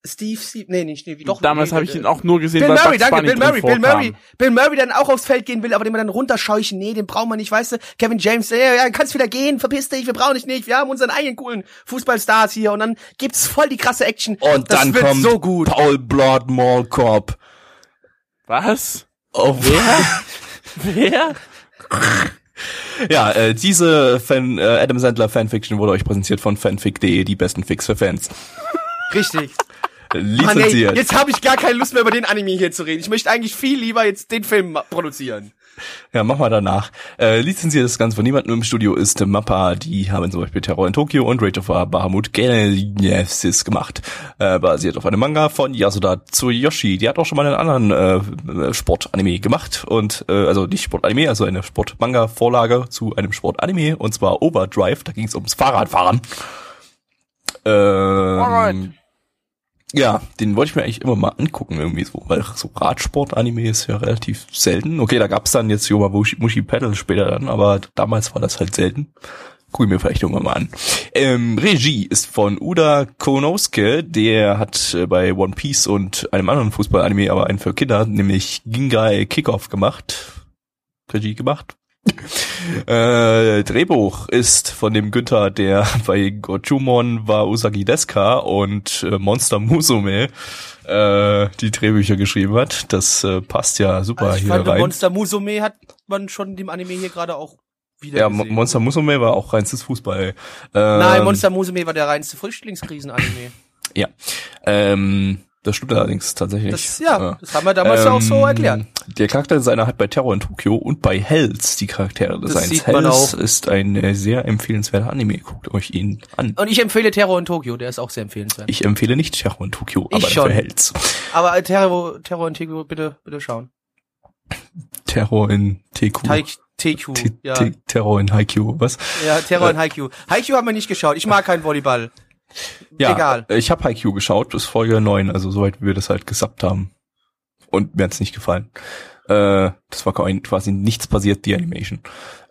Steve, Steve, nee, nicht, nee, wie doch. Damals nee, habe ich ihn auch nur gesehen, Bill weil Murray, Bugs danke, Bill Murray, Bill. Murray, Bill Murray dann auch aufs Feld gehen will, aber den man dann runterscheuchen, nee, den brauchen wir nicht, weißt du, Kevin James, ja, ja, kannst wieder gehen, verpiss dich, wir brauchen dich nicht, wir haben unseren eigenen coolen Fußballstars hier und dann gibt's voll die krasse Action. Und das dann wird kommt so gut. Paul Blart Mall Cop. Was? Oh, Wer? Ja, äh, diese Fan, äh, Adam Sandler Fanfiction wurde euch präsentiert von fanfic.de, die besten Fix für Fans. Richtig. Äh, Mann, ey, Lizenziert. jetzt habe ich gar keine Lust mehr über den Anime hier zu reden. Ich möchte eigentlich viel lieber jetzt den Film produzieren. Ja, mach mal danach. Äh, lizenziert das Ganze von niemandem im Studio ist Mappa. Die haben zum Beispiel Terror in Tokio und Rage of Bahamut Genesis gemacht. Äh, basiert auf einem Manga von Yasuda Tsuyoshi. Die hat auch schon mal einen anderen äh, Sportanime gemacht. Und äh, also nicht Sportanime, also eine Sportmanga-Vorlage zu einem Sportanime. Und zwar Overdrive. Da ging es ums Fahrradfahren. Ähm, ja, den wollte ich mir eigentlich immer mal angucken irgendwie so, weil so Radsport-Anime ist ja relativ selten. Okay, da gab's dann jetzt Yomamushi Mushi Pedal später dann, aber damals war das halt selten. Guck ich mir vielleicht irgendwann mal an. Ähm, Regie ist von Uda Konosuke, der hat äh, bei One Piece und einem anderen Fußball-Anime, aber einen für Kinder, nämlich Gingai Kickoff gemacht. Regie gemacht. Äh, Drehbuch ist von dem Günther, der bei Gochumon war Usagi Deska und äh, Monster Musume äh, die Drehbücher geschrieben hat. Das äh, passt ja super Also ich hier fand, rein. Monster Musume hat man schon dem Anime hier gerade auch wieder ja, gesehen. Monster Musume war auch reinstes Fußball. Ähm, Nein, Monster Musume war der reinste Flüchtlingskrisen-Anime. Ja, ähm, das stimmt allerdings tatsächlich. Das, ja, das haben wir damals ja auch so Ähm, erklärt. Der Charakterdesigner hat bei Terror in Tokio und bei Hells die Charaktere designs. Hells ist ein äh, sehr empfehlenswerter Anime. Guckt euch ihn an. Und ich empfehle Terror in Tokio, der ist auch sehr empfehlenswert. Ich empfehle nicht Terror in Tokio, Ich aber schon. dafür Hells. Aber äh, Terror, Terror in Tokio, bitte, bitte schauen. Terror in TQ. Tai- TQ, T- ja. Terror in Haikyuu, was? Ja, Terror in Haikyuu. Haikyuu haben wir nicht geschaut. Ich mag keinen Volleyball. Ja, Egal. Ich habe Haikyuu geschaut, bis Folge 9, also soweit wir das halt gesappt haben. Und mir hat's nicht gefallen. Äh, das war quasi- nichts passiert, die Animation.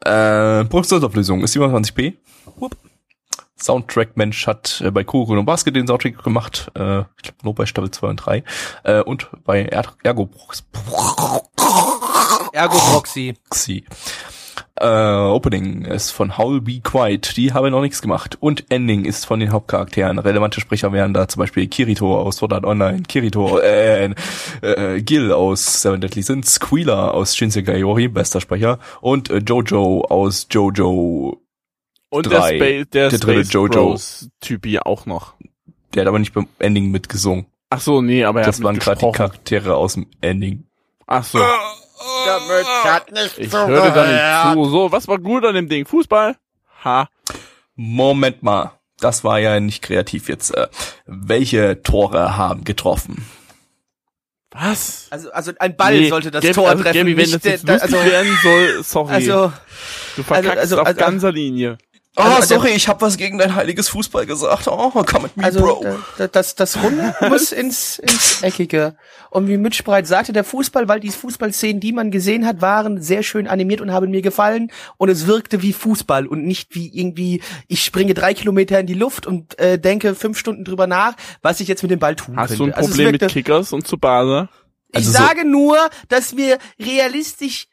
Äh, Produktionsauflösung ist 27p. Whoop. Soundtrack Mensch hat äh, bei Kuro und Basket den Soundtrack gemacht. Äh, ich glaube nur bei Staffel 2 und 3. Äh, und bei er Ergo Ergo Proxy. Äh, Opening ist von Howl Be Quiet, die haben noch nichts gemacht. Und Ending ist von den Hauptcharakteren. Relevante Sprecher wären da zum Beispiel Kirito aus Sword Art Online, Kirito, äh, äh, Gil aus Seven Deadly Sins, Squealer aus Shinsekai Yori, bester Sprecher, und äh, Jojo aus Jojo, Und Drei. der, Spa der, Der dritte Space Jojo. Bros Typ hier auch noch. der hat aber nicht beim Ending mitgesungen. Ach so, nee, aber er Das hat waren gerade die. Charaktere aus dem Ending. Ach so. Damit hat nicht Ich hörte da nicht zu. So, was war gut an dem Ding? Fußball? Ha. Moment mal. Das war ja nicht kreativ jetzt. Äh, welche Tore haben getroffen? Was? Also, also ein Ball Nee, sollte das Gabi, Tor also, treffen. Gabi, wenn nicht das jetzt der- also, werden soll, sorry. also, du verkackst also- auf also- ganzer Linie. Oh, Also, sorry, ich habe was gegen dein heiliges Fußball gesagt. Oh, come at me, also bro. da- da- das, das Runde muss ins, ins Eckige. Und wie Mitch bereits sagte, der Fußball, weil die Fußballszenen, die man gesehen hat, waren sehr schön animiert und haben mir gefallen. Und es wirkte wie Fußball und nicht wie irgendwie, ich springe drei Kilometer in die Luft und äh, denke fünf Stunden drüber nach, was ich jetzt mit dem Ball tun Hast könnte. du ein Also Problem mit wirkte- Kickers und Tsubasa? Ich Also so- sage nur, dass mir realistisch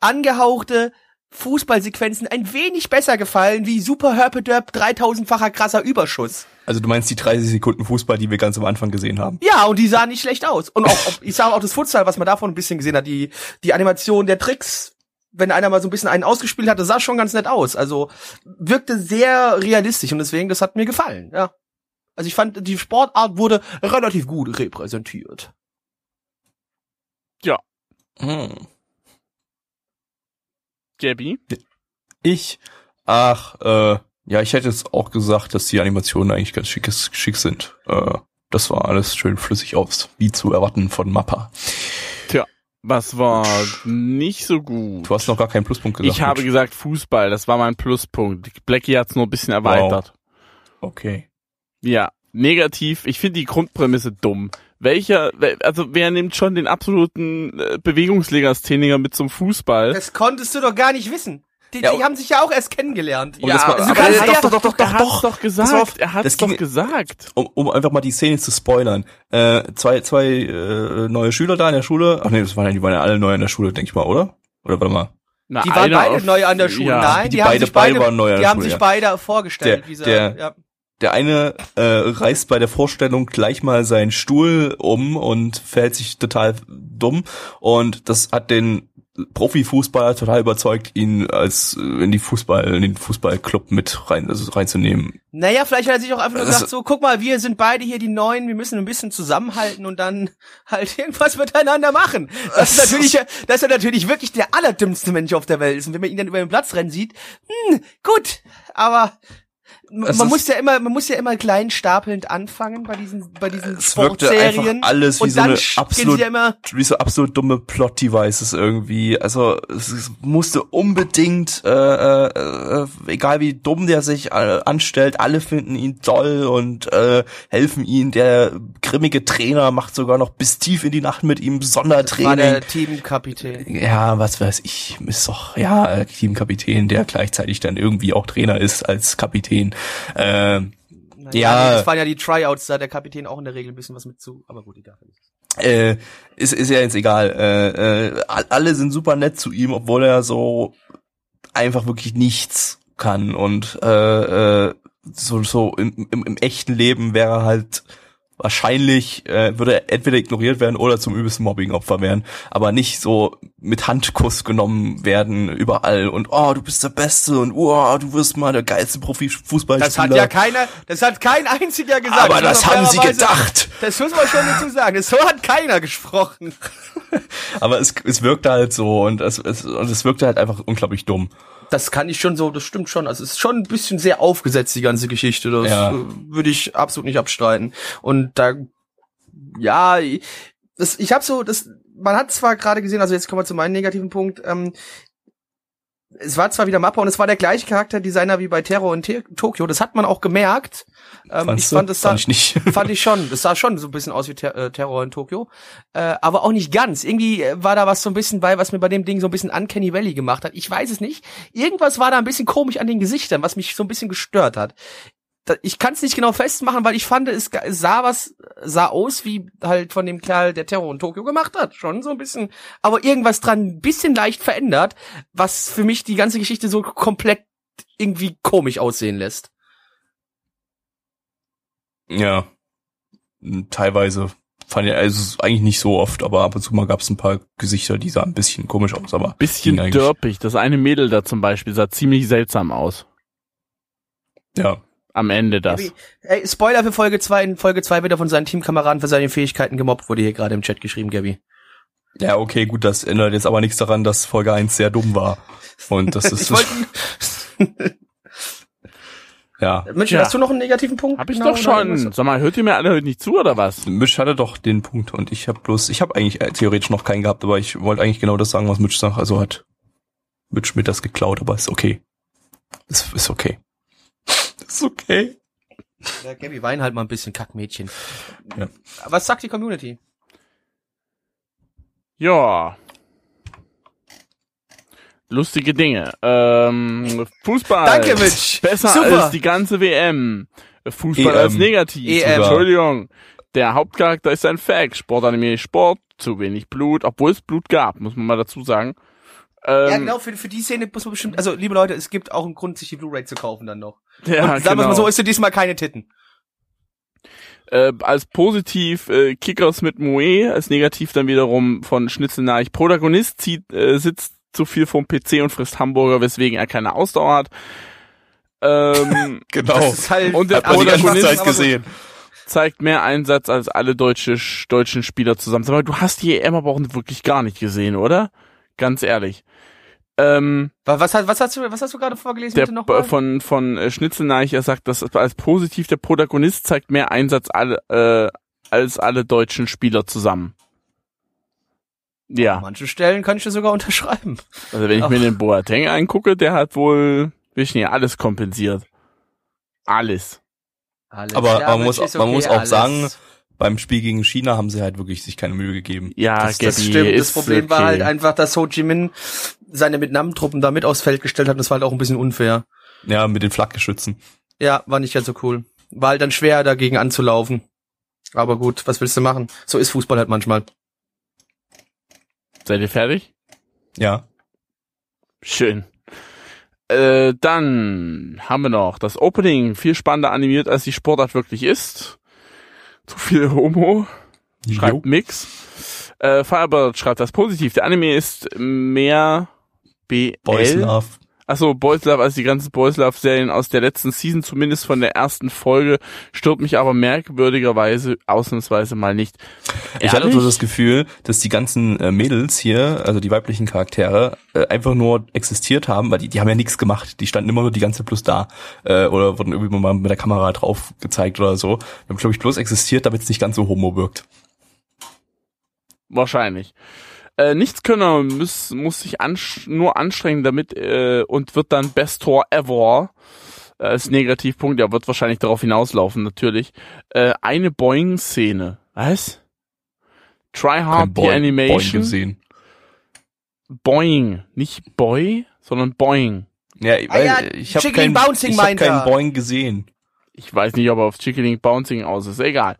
angehauchte Fußballsequenzen ein wenig besser gefallen wie Super Herpedurp 3000-facher krasser Überschuss. Also du meinst die 30 Sekunden Fußball, die wir ganz am Anfang gesehen haben? Ja, und die sahen nicht schlecht aus. Und auch, ich sage auch das Futsal, was man davon ein bisschen gesehen hat, die, die Animation der Tricks, wenn einer mal so ein bisschen einen ausgespielt hatte, sah schon ganz nett aus. Also wirkte sehr realistisch und deswegen, das hat mir gefallen, ja. Also ich fand, die Sportart wurde relativ gut repräsentiert. Hm. Gabi? Ich? Ach, äh, ja, ich hätte jetzt auch gesagt, dass die Animationen eigentlich ganz schick, schick sind. Äh, das war alles schön flüssig aufs, wie zu erwarten von Mappa. Was war nicht so gut? Du hast noch gar keinen Pluspunkt gesagt. ich habe Mitch. gesagt Fußball, das war mein Pluspunkt. Blackie hat's nur ein bisschen erweitert. Okay. Ja, negativ. Ich finde die Grundprämisse dumm. Welcher, wel- also wer nimmt schon den absoluten äh, Bewegungslegastheniker mit zum Fußball? Das konntest du doch gar nicht wissen. Die, Ja, die haben sich ja auch erst kennengelernt. Um das mal- also aber ja- doch, doch, doch, er doch, doch. doch Pass auf, gesagt. Er das doch gesagt. um, um einfach mal die Szene zu spoilern. Äh, zwei zwei äh, neue Schüler da in der Schule. Ach nee, das waren ja, die waren ja alle neu in der Schule, denke ich mal, oder? Oder warte mal. Na, Die waren beide auf- neu an der Schule. Ja. Nein, die, Die haben beide- sich beide, beide waren neu an die der haben Schule, sich ja. beide vorgestellt. Der- wie sie, der- ja. Der eine äh, reißt bei der Vorstellung gleich mal seinen Stuhl um und verhält sich total dumm. Und das hat den Profifußballer total überzeugt, ihn als äh, in die Fußball, in den Fußballclub mit rein, also reinzunehmen. Naja, vielleicht hat er sich auch einfach nur Das- gesagt, so, guck mal, wir sind beide hier die Neuen, wir müssen ein bisschen zusammenhalten und dann halt irgendwas miteinander machen. Das ist natürlich, dass er natürlich wirklich der allerdümmste Mensch auf der Welt ist. Und wenn man ihn dann über den Platz rennen sieht, hm, gut, aber Es man muss ja immer, man muss ja immer klein stapelnd anfangen bei diesen, bei diesen Es wirkte Sportserien. einfach alles wie so eine absolut- ja wie so absolut dumme Plot-Devices irgendwie. Also es, musste unbedingt, äh, äh, äh, egal wie dumm der sich äh, anstellt, alle finden ihn toll und äh, helfen ihm. Der grimmige Trainer macht sogar noch bis tief in die Nacht mit ihm war Sondertraining. der Teamkapitän. Ja, was weiß ich, ist doch, ja, äh, Teamkapitän, der gleichzeitig dann irgendwie auch Trainer ist als Kapitän. Naja, Ja. nee, Das waren ja die Tryouts, da der Kapitän auch in der Regel ein bisschen was mit zu, aber gut, egal. äh, ist, ist ja jetzt egal. Äh, äh, all- alle sind super nett zu ihm, obwohl er so einfach wirklich nichts kann und äh, äh, so so im, im, im echten Leben wäre er halt wahrscheinlich äh, würde er entweder ignoriert werden oder zum übelsten Mobbingopfer werden, aber nicht so mit Handkuss genommen werden überall und oh du bist der Beste und oh du wirst mal der geilste Profifußballspieler. Das hat ja keiner, das hat kein einziger gesagt. aber das haben sie gedacht. Das muss man schon dazu sagen. So hat keiner gesprochen. Aber es, es wirkte halt so und es, es, und es wirkte halt einfach unglaublich dumm. Das kann ich schon so, das stimmt schon. Also es ist schon ein bisschen sehr aufgesetzt, die ganze Geschichte. Das Ja. äh, würde ich absolut nicht abstreiten. Und da, ja, das, ich habe so, das, man hat zwar gerade gesehen, also jetzt kommen wir zu meinem negativen Punkt, ähm, es war zwar wieder Mappa und es war der gleiche Charakterdesigner wie bei Terror in Tokio, das hat man auch gemerkt. Ähm, Fandst ich fand, das sah, Fand ich nicht. fand ich schon. Das sah schon so ein bisschen aus wie Ter äh, Terror in Tokio. Äh, aber auch nicht ganz. Irgendwie äh, war da was so ein bisschen bei, was mir bei dem Ding so ein bisschen Uncanny Valley gemacht hat. Ich weiß es nicht. Irgendwas war da ein bisschen komisch an den Gesichtern, was mich so ein bisschen gestört hat. Ich kann es nicht genau festmachen, weil ich fand, es sah was, sah aus wie halt von dem Kerl, der Terror in Tokio gemacht hat. Schon so ein bisschen. Aber irgendwas dran ein bisschen leicht verändert, was für mich die ganze Geschichte so komplett irgendwie komisch aussehen lässt. Ja. Teilweise fand ich, also eigentlich nicht so oft, aber ab und zu mal gab es ein paar Gesichter, die sahen ein bisschen komisch aus, aber Bisschen dörpig. Das eine Mädel da zum Beispiel sah ziemlich seltsam aus. Ja. Am Ende das. Gabi, Ey, Spoiler für Folge 2. In Folge 2 wird er von seinen Teamkameraden für seine Fähigkeiten gemobbt, wurde hier gerade im Chat geschrieben, Gabi. Ja, okay, gut, das ändert jetzt aber nichts daran, dass Folge 1 sehr dumm war. Und das ist ja. München, Ja. hast du noch einen negativen Punkt? Hab ich Genau, doch schon. Sag mal, hört ihr mir alle heute nicht zu oder was? Misch hatte doch den Punkt und ich habe bloß, ich habe eigentlich äh, theoretisch noch keinen gehabt, aber ich wollte eigentlich genau das sagen, was Mitch sagt. Also hat Mitch mir das geklaut, aber ist okay. Ist, ist okay. Ist okay. Ja, Gabi, wein halt mal ein bisschen, Kackmädchen. Ja. Was sagt die Community? Ja. Lustige Dinge. Ähm, Fußball. Danke, Mitch. Besser Super. als die ganze WM. Fußball EM. als negativ. EM. Entschuldigung. Der Hauptcharakter ist ein Fact. Sportanime Sport. Zu wenig Blut. Obwohl es Blut gab, muss man mal dazu sagen. Ähm, ja, genau, für, für die Szene muss man bestimmt, also, liebe Leute, es gibt auch einen Grund, sich die Blu-ray zu kaufen dann noch. Ja, Und sagen wir genau. mal so, ist du diesmal keine Titten. äh, als positiv äh, Kickers mit Moe, als negativ dann wiederum von Schnitzelneich. Protagonist zieht, äh, sitzt zu viel vom PC und frisst Hamburger, weswegen er keine Ausdauer hat. Ähm, Genau. Das ist halt, Und der Protagonist- Zeit gesehen. zeigt mehr Einsatz als alle deutsche, deutschen Spieler zusammen. Sag mal, du hast die EM aber auch wirklich gar nicht gesehen, oder? Ganz ehrlich. Ähm, was, was, hast- was hast du, was hast du gerade vorgelesen, der nochmal? von von äh, Schnitzelneich, er sagt, dass als positiv der Protagonist zeigt mehr Einsatz alle, äh, als alle deutschen Spieler zusammen. An Ja, manchen Stellen kann ich das sogar unterschreiben. also wenn ich Ach. mir den Boateng angucke, der hat wohl, will ich nicht, alles kompensiert. Alles. Alles Aber klar, man muss- man muss auch alles. sagen, Beim Spiel gegen China haben sie halt wirklich sich keine Mühe gegeben. Ja, Das, das stimmt. Das Problem war okay. halt einfach, dass Ho Chi Minh seine Vietnam-Truppen da mit aufs Feld gestellt hat. Das war halt auch ein bisschen unfair. Ja, mit den Flakgeschützen. Ja, war nicht ganz so cool. War halt dann schwer, dagegen anzulaufen. Aber gut, was willst du machen? So ist Fußball halt manchmal. Seid ihr fertig? Ja. Schön. Äh, dann haben wir noch das Opening, viel spannender animiert, als die Sportart wirklich ist. Zu viel Homo, schreibt Mix. Äh, Firebird schreibt das positiv. Der Anime ist mehr BL. Boys Love. Achso, Boys Love, also die ganzen Boys Love Serien aus der letzten Season, zumindest von der ersten Folge, stört mich aber merkwürdigerweise ausnahmsweise mal nicht. Ich hatte Ehrlich? so das Gefühl, dass die ganzen äh, Mädels hier, also die weiblichen Charaktere, äh, einfach nur existiert haben, weil die, die haben ja nichts gemacht. Die standen immer nur die ganze bloß da. Äh, oder wurden irgendwie mal mit der Kamera drauf gezeigt oder so. Die haben, glaube ich, bloß existiert, damit es nicht ganz so homo wirkt. Wahrscheinlich. Äh, Nichtskönner muss, muss sich ansch nur anstrengen damit äh, und wird dann Best Tor Ever äh, als Negativpunkt, ja, wird wahrscheinlich darauf hinauslaufen, natürlich. Äh, eine Boing-Szene. Was? Try Kein Hard the Boing- Boing Animation. gesehen. Boing. Nicht Boy, sondern Boing. Ja, Ah ja, ich habe Bouncing ich hab keinen. Boing gesehen. Ich weiß nicht, ob er auf Chickening Bouncing aus ist. Egal.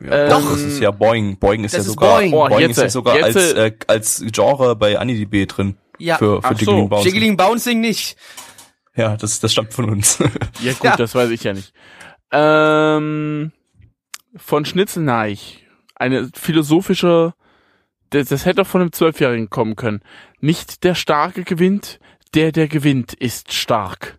Ja, Ähm, doch, das ist ja Boing. Boing ist ja ist sogar Boing. Oh, Boing jetzt, ist ja sogar jetzt, als äh, als Genre bei AniDB drin. Ja. Für, für Ach so, Jiggling Bouncing. Jiggling Bouncing nicht. Ja, das das stammt von uns. Ja gut, Ja. das weiß ich ja nicht. Ähm, von Schnitzelneich. Eine philosophische, das, das hätte auch von einem Zwölfjährigen kommen können. Nicht der Starke gewinnt, der, der gewinnt, ist stark.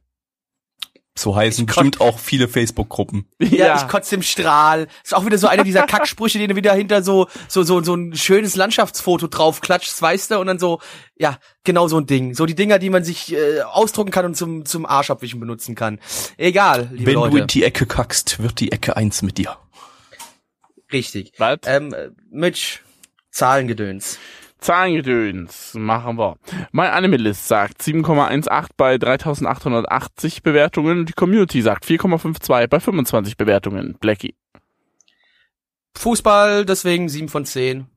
So heißen Ich bestimmt auch viele Facebook-Gruppen. Ja, ich kotze im Strahl. Ist auch wieder so einer dieser Kacksprüche, den du wieder hinter so, so, so, so ein schönes Landschaftsfoto drauf klatscht, weißt du, und dann so, ja, genau so ein Ding. So die Dinger, die man sich äh, ausdrucken kann und zum, zum Arschabwischen benutzen kann. Egal, liebe Wenn Leute. du in die Ecke kackst, wird die Ecke eins mit dir. Richtig. Was? Ähm, äh, Mitch, Zahlengedöns. Zahlengedöns machen wir. My Anime List sagt 7,18 bei 3880 Bewertungen. Die Community sagt 4,52 bei 25 Bewertungen. Blackie. Fußball, deswegen 7 von 10.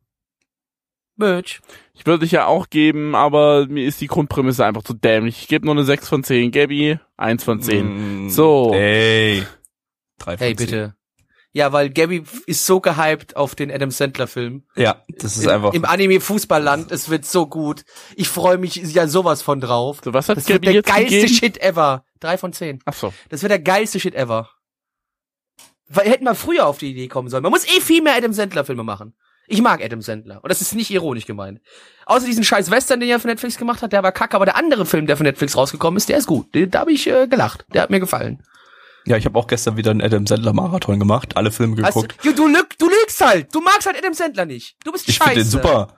Mitch. Ich würde dich ja auch geben, aber mir ist die Grundprämisse einfach zu dämlich. Ich gebe nur eine 6 von 10. Gabby, 1 von 10. Mm, So. Ey. Drei von Hey, zehn. bitte. Ja, weil Gabby ist so gehypt auf den Adam Sandler Film. Ja, das ist Im, einfach. Im Anime Fußballland, es wird so gut. Ich freue mich ja sowas von drauf. So, was hat Das wird Gabby der jetzt geilste gegeben? Shit ever. Drei von zehn. Ach so. Das wird der geilste Shit ever. Weil hätten wir früher auf die Idee kommen sollen. Man muss eh viel mehr Adam Sandler Filme machen. Ich mag Adam Sandler. Und das ist nicht ironisch gemeint. Außer diesen scheiß Western, den er für Netflix gemacht hat, der war kacke. Aber der andere Film, der von Netflix rausgekommen ist, der ist gut. Den, da habe ich äh, gelacht. Der hat mir gefallen. Ja, ich habe auch gestern wieder einen Adam Sandler Marathon gemacht, alle Filme Hast, geguckt. du, du, lüg, du lügst halt. Du magst halt Adam Sandler nicht. Du bist ich scheiße. finde den super.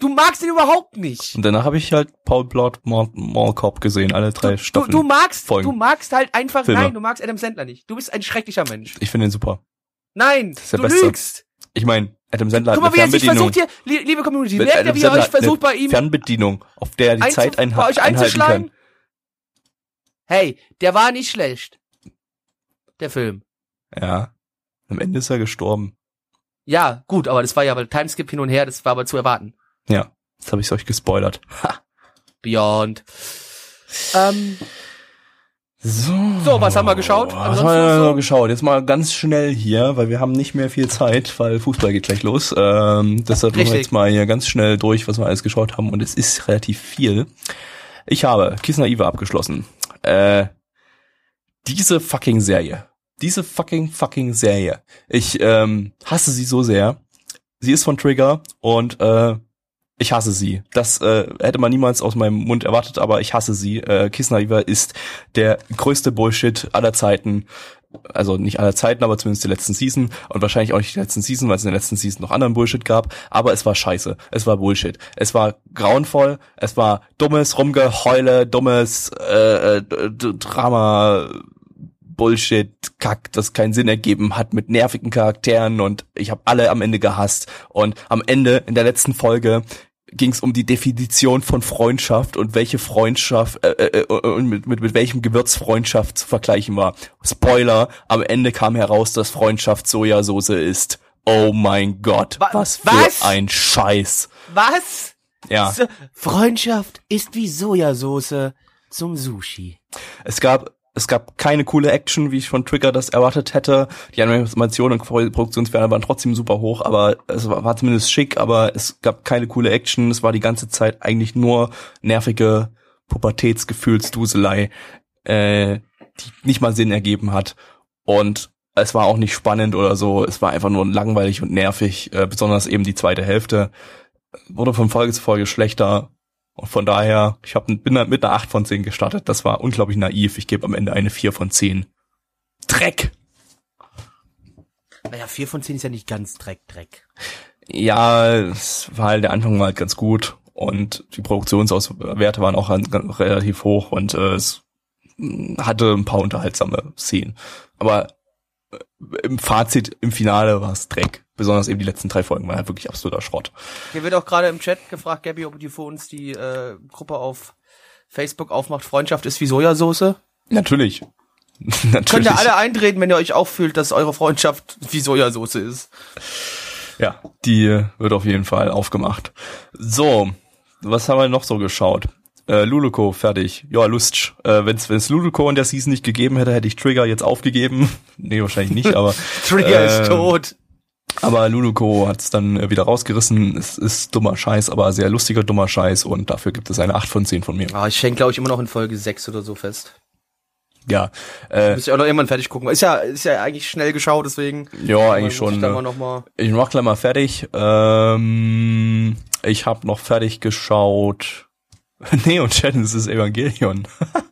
Du magst ihn überhaupt nicht. Und danach habe ich halt Paul Blart Mall, Mall Cop gesehen, alle drei Du, Staffeln. du magst, Folgen. du magst halt einfach, Filme. nein, du magst Adam Sandler nicht. Du bist ein schrecklicher Mensch. ich finde den super. Nein, ist der du Beste. lügst. Ich meine, Adam Sandler Guck hat mal, eine wie er Fernbedienung. versucht hier, li- liebe Community, merkt ihr, wie er Sandler euch hat eine versucht bei ihm Fernbedienung, auf der er die Zeit euch einhalten einzuschlagen? kann. Hey, der war nicht schlecht. Der Film. Ja. Am Ende ist er gestorben. Ja, gut, aber das war ja aber Timeskip hin und her, das war aber zu erwarten. Ja. Jetzt habe ich euch gespoilert. Beyond. Ähm, So. So, was haben wir geschaut? Was Ansonsten haben wir so? geschaut? Jetzt mal ganz schnell hier, weil wir haben nicht mehr viel Zeit, weil Fußball geht gleich los. Ähm, deshalb machen wir jetzt mal hier ganz schnell durch, was wir alles geschaut haben. Und es ist relativ viel. Ich habe Kiss Naive abgeschlossen. Äh, diese fucking Serie. Diese fucking fucking Serie. Ich ähm, hasse sie so sehr. Sie ist von Trigger und äh, ich hasse sie. Das äh, hätte man niemals aus meinem Mund erwartet, aber ich hasse sie. Äh, Kiss Naive ist der größte Bullshit aller Zeiten. Also nicht aller Zeiten, aber zumindest der letzten Season. Und wahrscheinlich auch nicht der letzten Season, weil es in der letzten Season noch anderen Bullshit gab. Aber es war scheiße. Es war Bullshit. Es war grauenvoll. Es war dummes Rumgeheule, dummes äh, äh, Drama, Bullshit, Kack, das keinen Sinn ergeben hat mit nervigen Charakteren und ich habe alle am Ende gehasst. Und am Ende, in der letzten Folge, ging es um die Definition von Freundschaft und welche Freundschaft äh, äh, äh, und mit, mit, mit welchem Gewürz Freundschaft zu vergleichen war. Spoiler, am Ende kam heraus, dass Freundschaft Sojasauce ist. Oh mein Gott, Wa- was für was? ein Scheiß. was? Ja. Freundschaft ist wie Sojasauce zum Sushi. Es gab es gab keine coole Action, wie ich von Trigger das erwartet hätte. Die Animation und Produktionswerte waren trotzdem super hoch, aber es war, war zumindest schick, aber es gab keine coole Action. Es war die ganze Zeit eigentlich nur nervige Pubertätsgefühlsduselei, äh, die nicht mal Sinn ergeben hat. Und es war auch nicht spannend oder so. Es war einfach nur langweilig und nervig, äh, besonders eben die zweite Hälfte wurde von Folge zu Folge schlechter. Und von daher, ich hab, bin mit einer 8 von 10 gestartet. Das war unglaublich naiv. Ich gebe am Ende eine 4 von 10. Dreck! Naja, vier von zehn ist ja nicht ganz Dreck, Dreck. Ja, es war halt, der Anfang war halt ganz gut. Und die Produktionswerte waren auch an- relativ hoch und äh, es hatte ein paar unterhaltsame Szenen. Aber äh, im Fazit, im Finale war es Dreck. Besonders eben die letzten drei Folgen waren halt wirklich absoluter Schrott. Hier wird auch gerade im Chat gefragt, Gabby, ob die für uns die äh, Gruppe auf Facebook aufmacht. Freundschaft ist wie Sojasauce. Natürlich. Natürlich. Könnt ihr alle eintreten, wenn ihr euch auch fühlt, dass eure Freundschaft wie Sojasauce ist. Ja, die wird auf jeden Fall aufgemacht. So, was haben wir noch so geschaut? Äh, Luluko, fertig. Ja, Lust. Äh, Wenn es Luluko in der Season nicht gegeben hätte, hätte ich Trigger jetzt aufgegeben. nee, wahrscheinlich nicht, aber Trigger ist Ähm, tot. Aber Luluko hat es dann äh, wieder rausgerissen. Es ist dummer Scheiß, aber sehr lustiger dummer Scheiß und dafür gibt es eine 8 von 10 von mir. Ah, ich schenke, glaube ich, immer noch in Folge 6 oder so fest. Ja, äh, Muss ich auch noch irgendwann fertig gucken. Ist ja, ist ja eigentlich schnell geschaut, deswegen. ja, eigentlich schon. Ich ne? mal Ich mach gleich mal fertig. Ähm, ich habe noch fertig geschaut. Nee, und Genesis Evangelion.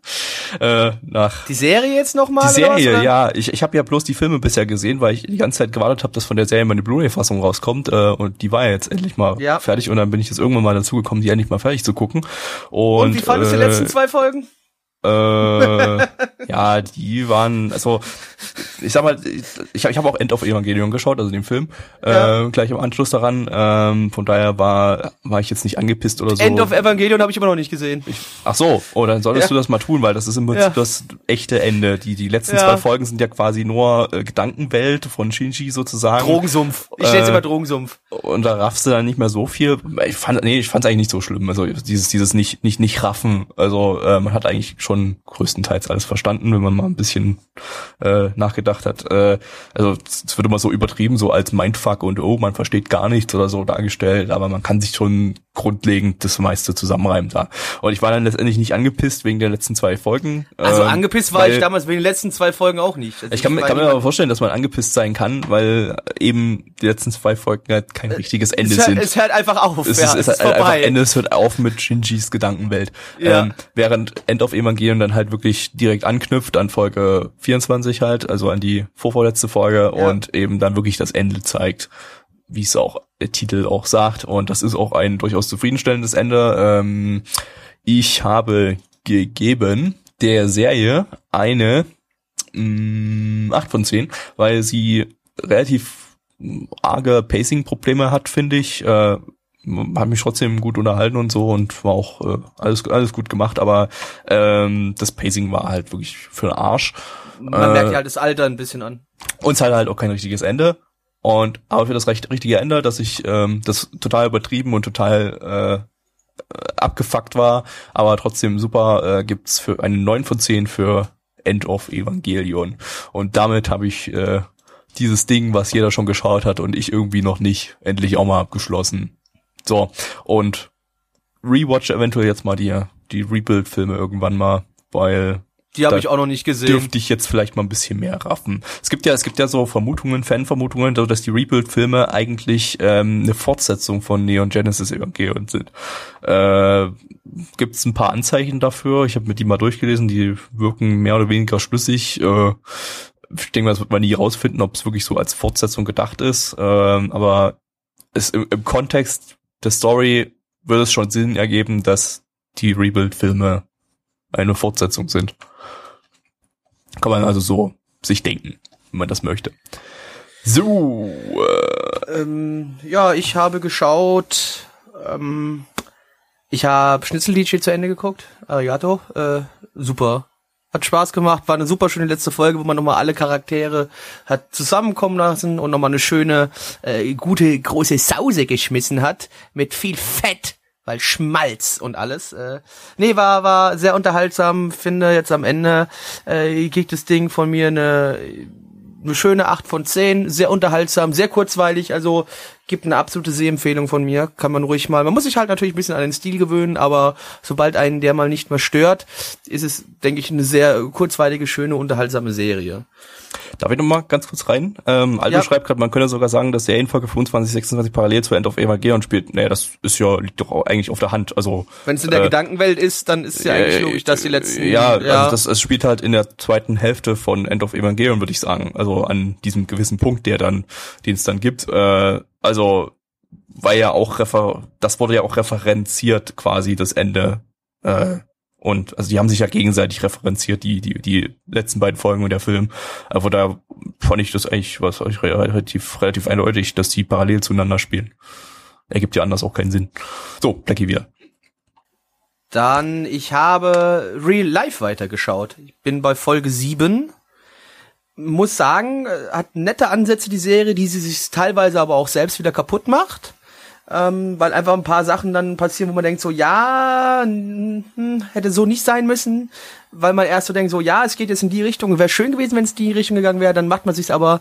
äh, nach die Serie jetzt noch mal? die was, Serie, oder? ja. Ich, ich habe ja bloß die Filme bisher gesehen, weil ich die ganze Zeit gewartet habe, dass von der Serie meine Blu-ray-Fassung rauskommt. Äh, und die war ja jetzt endlich mal Ja. fertig. Und dann bin ich jetzt irgendwann mal dazu gekommen, die endlich mal fertig zu gucken. Und, Und, wie fandest du die äh, letzten zwei Folgen? Äh, ja, die waren, also ich sag mal, ich, ich habe auch End of Evangelion geschaut, also den Film, Ja. äh, gleich im Anschluss daran. Ähm, von daher war war ich jetzt nicht angepisst oder so. End of Evangelion habe ich immer noch nicht gesehen. Ach so, oh, dann solltest Ja. du das mal tun, weil das ist im Prinzip Ja. das echte Ende. Die die letzten zwei Folgen sind ja quasi nur äh, Gedankenwelt von Shinji sozusagen. Drogensumpf. Ich nenne Äh, immer Drogensumpf. und da raffst du dann nicht mehr so viel. Ich fand, nee, ich fand's eigentlich nicht so schlimm. Also dieses, dieses nicht, nicht, nicht raffen. Also äh, man hat eigentlich schon größtenteils alles verstanden, wenn man mal ein bisschen äh, nachgedacht hat. Äh, also es wird immer so übertrieben, so als Mindfuck und oh, man versteht gar nichts oder so dargestellt, aber man kann sich schon grundlegend das meiste zusammenreimen da. Und ich war dann letztendlich nicht angepisst wegen der letzten zwei Folgen. Also ähm, angepisst war ich damals wegen den letzten zwei Folgen auch nicht. Also ich kann, mir- war kann mir aber vorstellen, dass man angepisst sein kann, weil eben die letzten zwei Folgen halt kein richtiges Ende es, hört, sind. es hört einfach auf. es ja, ist, es ist halt einfach Ende, es hört auf mit Shinjis Gedankenwelt. Ja. Ähm, während End of Evangelion dann halt wirklich direkt anknüpft an Folge 24 halt, also an die vorvorletzte Folge Ja. und eben dann wirklich das Ende zeigt, wie es auch der Titel auch sagt. Und das ist auch ein durchaus zufriedenstellendes Ende. Ähm, ich habe gegeben der Serie eine mh, 8 von 10, weil sie relativ mh, arge Pacing-Probleme hat, finde ich. Äh, hat mich trotzdem gut unterhalten und so und war auch äh, alles alles gut gemacht, aber ähm, das Pacing war halt wirklich für den Arsch. Man äh, merkt ja halt das Alter ein bisschen an. Und es hat halt auch kein richtiges Ende. Und aber für das recht, richtige Ende, dass ich ähm, das total übertrieben und total äh, abgefuckt war, aber trotzdem super, äh, gibt's für eine 9 von 10 für End of Evangelion. Und damit habe ich äh, dieses Ding, was jeder schon geschaut hat und ich irgendwie noch nicht, endlich auch mal abgeschlossen. So, und rewatch eventuell jetzt mal die, die Rebuild-Filme irgendwann mal, weil Die habe ich auch noch nicht gesehen. dürfte ich jetzt vielleicht mal ein bisschen mehr raffen. Es gibt ja, es gibt ja so Vermutungen, Fanvermutungen, dass die Rebuild-Filme eigentlich ähm, eine Fortsetzung von Neon Genesis Evangelion sind. Äh, gibt es ein paar Anzeichen dafür. Ich habe mir die mal durchgelesen, die wirken mehr oder weniger schlüssig. Äh, ich denke mal, das wird man nie rausfinden, ob es wirklich so als Fortsetzung gedacht ist. Ähm, aber es im, im Kontext der Story würde es schon Sinn ergeben, dass die Rebuild-Filme eine Fortsetzung sind. Kann man also so sich denken, wenn man das möchte. So, äh, Ähm, ja, ich habe geschaut. Ähm, ich habe Schnitzelliedchen zu Ende geguckt. Arigato. Äh, super. Hat Spaß gemacht. War eine super schöne letzte Folge, wo man nochmal alle Charaktere hat zusammenkommen lassen und nochmal eine schöne, äh, gute, große Sause geschmissen hat. Mit viel Fett weil Schmalz und alles. Äh, nee, war war sehr unterhaltsam. Finde jetzt am Ende äh, kriegt das Ding von mir eine eine schöne 8 von 10, sehr unterhaltsam, sehr kurzweilig, also gibt eine absolute Sehempfehlung von mir, kann man ruhig mal. Man muss sich halt natürlich ein bisschen an den Stil gewöhnen, aber sobald einen der mal nicht mehr stört, ist es, denke ich, eine sehr kurzweilige, schöne, unterhaltsame Serie. Darf ich noch mal ganz kurz rein? Ähm, Aldo Ja. schreibt gerade, man könnte sogar sagen, dass der in Folge 25, 26 parallel zu End of Evangelion spielt. Nee, das ist ja, liegt doch auch eigentlich auf der Hand. Also Wenn es in der äh, Gedankenwelt ist, dann ist ja eigentlich äh, logisch, dass die letzten Ja, also das, es spielt halt in der zweiten Hälfte von End of Evangelion, würde ich sagen. Also an diesem gewissen Punkt, der dann, den es dann gibt. Äh, also war ja auch refer das wurde ja auch referenziert quasi das Ende. Äh, und also die haben sich ja gegenseitig referenziert, die, die, die letzten beiden Folgen und der Film. Aber da fand ich das eigentlich was relativ, relativ eindeutig, dass die parallel zueinander spielen. Ergibt ja anders auch keinen Sinn. So, Blackie wieder. Dann, ich habe Real Life weitergeschaut. Ich bin bei Folge 7. Muss sagen, äh, hat nette Ansätze die Serie, die sie sich teilweise aber auch selbst wieder kaputt macht. Ähm, weil einfach ein paar Sachen dann passieren, wo man denkt so, ja, hm, hätte so nicht sein müssen. Weil man erst so denkt so, ja, es geht jetzt in die Richtung. Wäre schön gewesen, wenn es die Richtung gegangen wäre. Dann macht man sich aber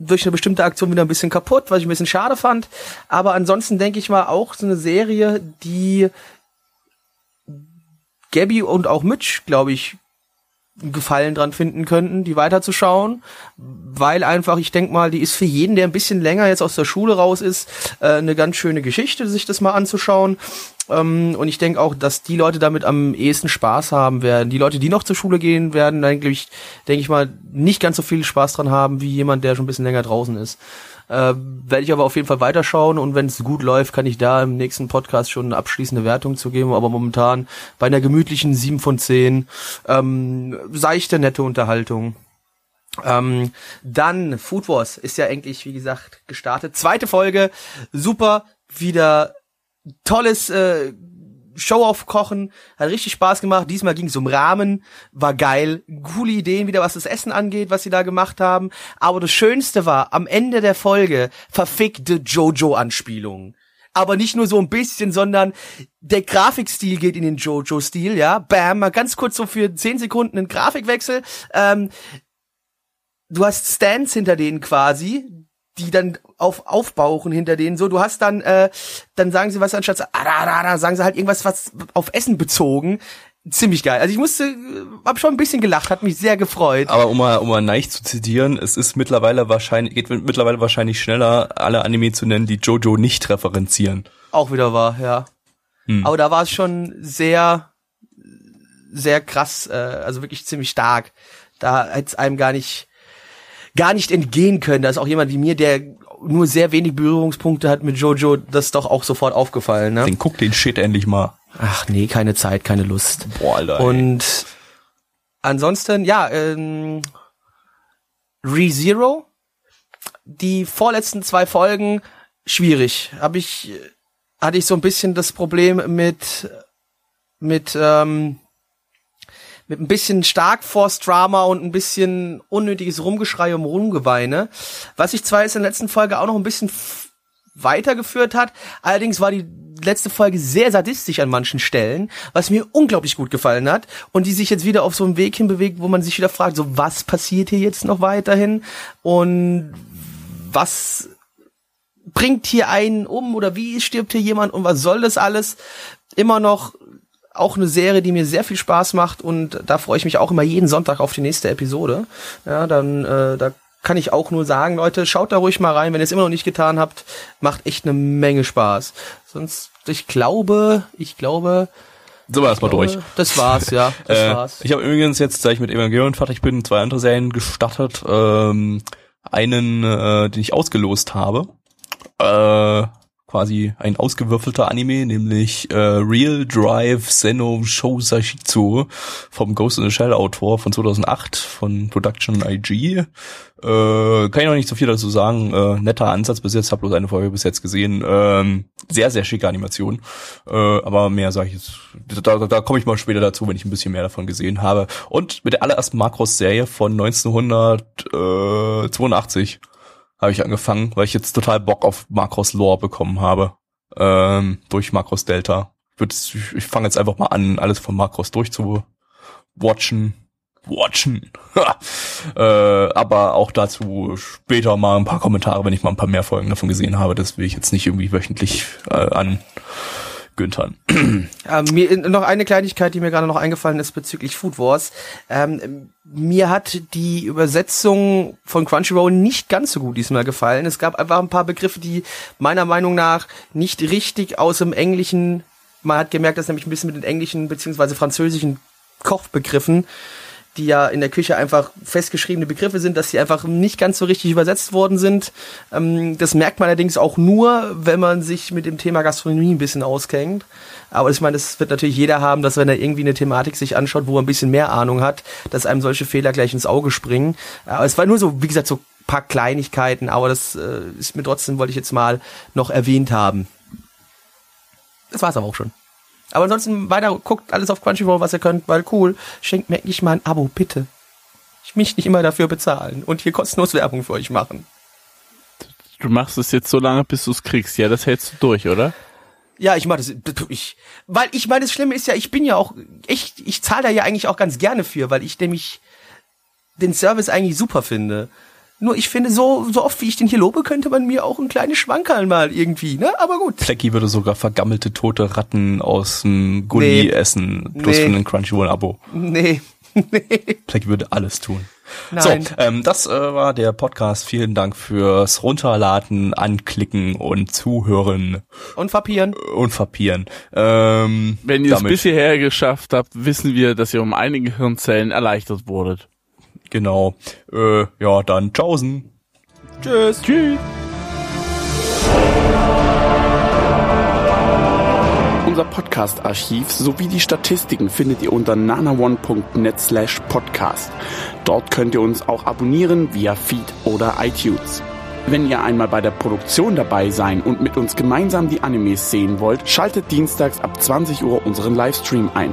durch eine bestimmte Aktion wieder ein bisschen kaputt, was ich ein bisschen schade fand. Aber ansonsten denke ich mal auch so eine Serie, die Gabby und auch Mitch, glaube ich, Gefallen dran finden könnten, die weiterzuschauen, weil einfach, ich denk mal, die ist für jeden, der ein bisschen länger jetzt aus der Schule raus ist, äh, eine ganz schöne Geschichte, sich das mal anzuschauen. Ähm, und ich denke auch, dass die Leute damit am ehesten Spaß haben werden. Die Leute, die noch zur Schule gehen werden, eigentlich, denke ich mal, nicht ganz so viel Spaß dran haben, wie jemand, der schon ein bisschen länger draußen ist. Äh, Werde ich aber auf jeden Fall weiterschauen und wenn es gut läuft, kann ich da im nächsten Podcast schon eine abschließende Wertung zu geben. Aber momentan bei einer gemütlichen 7 von 10, ähm, seichte, nette Unterhaltung. Ähm, dann Food Wars ist ja endlich, wie gesagt, gestartet. Zweite Folge, super, wieder tolles äh, Show-off-Kochen, hat richtig Spaß gemacht. Diesmal ging es um Rahmen, war geil. Coole Ideen wieder, was das Essen angeht, was sie da gemacht haben. Aber das Schönste war, am Ende der Folge verfickte Jojo-Anspielungen. Aber nicht nur so ein bisschen, sondern der Grafikstil geht in den Jojo-Stil, ja. Bam, mal ganz kurz so für 10 Sekunden einen Grafikwechsel. Ähm, du hast Stands hinter denen quasi, die dann auf aufbauchen hinter denen. So du hast dann äh, dann sagen sie was anstatt "Ararara", sagen sie halt irgendwas was auf Essen bezogen. Ziemlich geil. Also ich musste äh, hab schon ein bisschen gelacht hat mich sehr gefreut. Aber um mal, um mal Neich zu zitieren, es ist mittlerweile wahrscheinlich, geht mittlerweile wahrscheinlich schneller, alle Anime zu nennen, die Jojo nicht referenzieren. auch wieder war ja. Hm. aber da war es schon sehr sehr krass äh, also wirklich ziemlich stark. Da hätte es einem gar nicht gar nicht entgehen können. Da ist auch jemand wie mir, der nur sehr wenig Berührungspunkte hat mit Jojo, das doch auch sofort aufgefallen. Ne? Den guck den Shit endlich mal. Ach nee, keine Zeit, keine Lust. Boah, Alter. ey. Und ansonsten, ja, ähm, ReZero, die vorletzten zwei Folgen, schwierig. Hab ich, hatte ich so ein bisschen das Problem mit, mit, ähm, mit ein bisschen stark Force Drama und ein bisschen unnötiges Rumgeschrei um Rumgeweine. Was sich zwar jetzt in der letzten Folge auch noch ein bisschen weitergeführt hat, allerdings war die letzte Folge sehr sadistisch an manchen Stellen, was mir unglaublich gut gefallen hat und die sich jetzt wieder auf so einen Weg hinbewegt, wo man sich wieder fragt, so was passiert hier jetzt noch weiterhin und was bringt hier einen um oder wie stirbt hier jemand und was soll das alles? Immer noch auch eine Serie, die mir sehr viel Spaß macht und da freue ich mich auch immer jeden Sonntag auf die nächste Episode. Ja, dann äh, da kann ich auch nur sagen, Leute, schaut da ruhig mal rein, wenn ihr es immer noch nicht getan habt, macht echt eine Menge Spaß. Sonst, ich glaube, ich glaube, Sind wir erstmal durch. das war's, ja, das Äh, war's. ich habe übrigens jetzt, da ich mit Evangelion fertig bin, zwei andere Serien gestartet. Ähm, einen, äh, den ich ausgelost habe. Äh, quasi ein ausgewürfelter Anime, nämlich äh, Real Drive Senno Shousashitsu vom Ghost in the Shell Autor von 2008 von Production IG. Äh, kann ich noch nicht so viel dazu sagen. Äh, netter Ansatz bis jetzt, habe bloß eine Folge bis jetzt gesehen. Ähm, sehr, sehr schicke Animation. Äh, aber mehr sage ich jetzt. Da, da, da komme ich mal später dazu, wenn ich ein bisschen mehr davon gesehen habe. Und mit der allerersten Macross-Serie von 1982 habe ich angefangen, weil ich jetzt total Bock auf Macross Lore bekommen habe. ähm, durch Macros Delta. Ich, ich fange jetzt einfach mal an, alles von Macros durchzuwatchen. Watchen. äh, aber auch dazu später mal ein paar Kommentare, wenn ich mal ein paar mehr Folgen davon gesehen habe. Das will ich jetzt nicht irgendwie wöchentlich äh, an Günthern. Ähm, noch eine Kleinigkeit, die mir gerade noch eingefallen ist bezüglich Food Wars. Ähm, mir hat die Übersetzung von Crunchyroll nicht ganz so gut diesmal gefallen. Es gab einfach ein paar Begriffe, die meiner Meinung nach nicht richtig aus dem Englischen, man hat gemerkt, dass nämlich ein bisschen mit den englischen beziehungsweise französischen Kochbegriffen die ja in der Küche einfach festgeschriebene Begriffe sind, dass sie einfach nicht ganz so richtig übersetzt worden sind. Ähm, das merkt man allerdings auch nur, wenn man sich mit dem Thema Gastronomie ein bisschen auskennt. Aber ich meine, das wird natürlich jeder haben, dass wenn er irgendwie eine Thematik sich anschaut, wo er ein bisschen mehr Ahnung hat, dass einem solche Fehler gleich ins Auge springen. Aber es war nur so, wie gesagt, so paar Kleinigkeiten, aber das äh, ist mir trotzdem, wollte ich jetzt mal noch erwähnt haben. Das war's aber auch schon. Aber ansonsten weiter, guckt alles auf Crunchyroll, was ihr könnt, weil cool. Schenkt mir endlich mal ein Abo, bitte. Ich mich nicht immer dafür bezahlen und hier kostenlos Werbung für euch machen. Du machst es jetzt so lange, bis du es kriegst. Ja, das hältst du durch, oder? Ja, ich mach das, ich, weil ich meine, das Schlimme ist ja, ich bin ja auch echt, ich zahle da ja eigentlich auch ganz gerne für, weil ich nämlich den Service eigentlich super finde. Nur ich finde, so, so oft wie ich den hier lobe, könnte man mir auch ein kleines Schwankerl mal irgendwie, ne? Aber gut. Flecky würde sogar vergammelte tote Ratten aus dem Gully Nee. essen, plus Nee. für einen Crunchyroll-Abo. Nee. nee. Flecky würde alles tun. Nein. So, ähm, das äh, war der Podcast. Vielen Dank fürs Runterladen, Anklicken und Zuhören Und Papieren. und Verpieren. Ähm, Wenn ihr es bis hierher geschafft habt, wissen wir, dass ihr um einige Hirnzellen erleichtert wurdet. Genau. Äh, ja, dann tschaußen. Tschüss. Tschüss. Unser Podcast-Archiv sowie die Statistiken findet ihr unter nanaone.net slash podcast. Dort könnt ihr uns auch abonnieren via Feed oder iTunes. Wenn ihr einmal bei der Produktion dabei sein und mit uns gemeinsam die Animes sehen wollt, schaltet dienstags ab 20 Uhr unseren Livestream ein.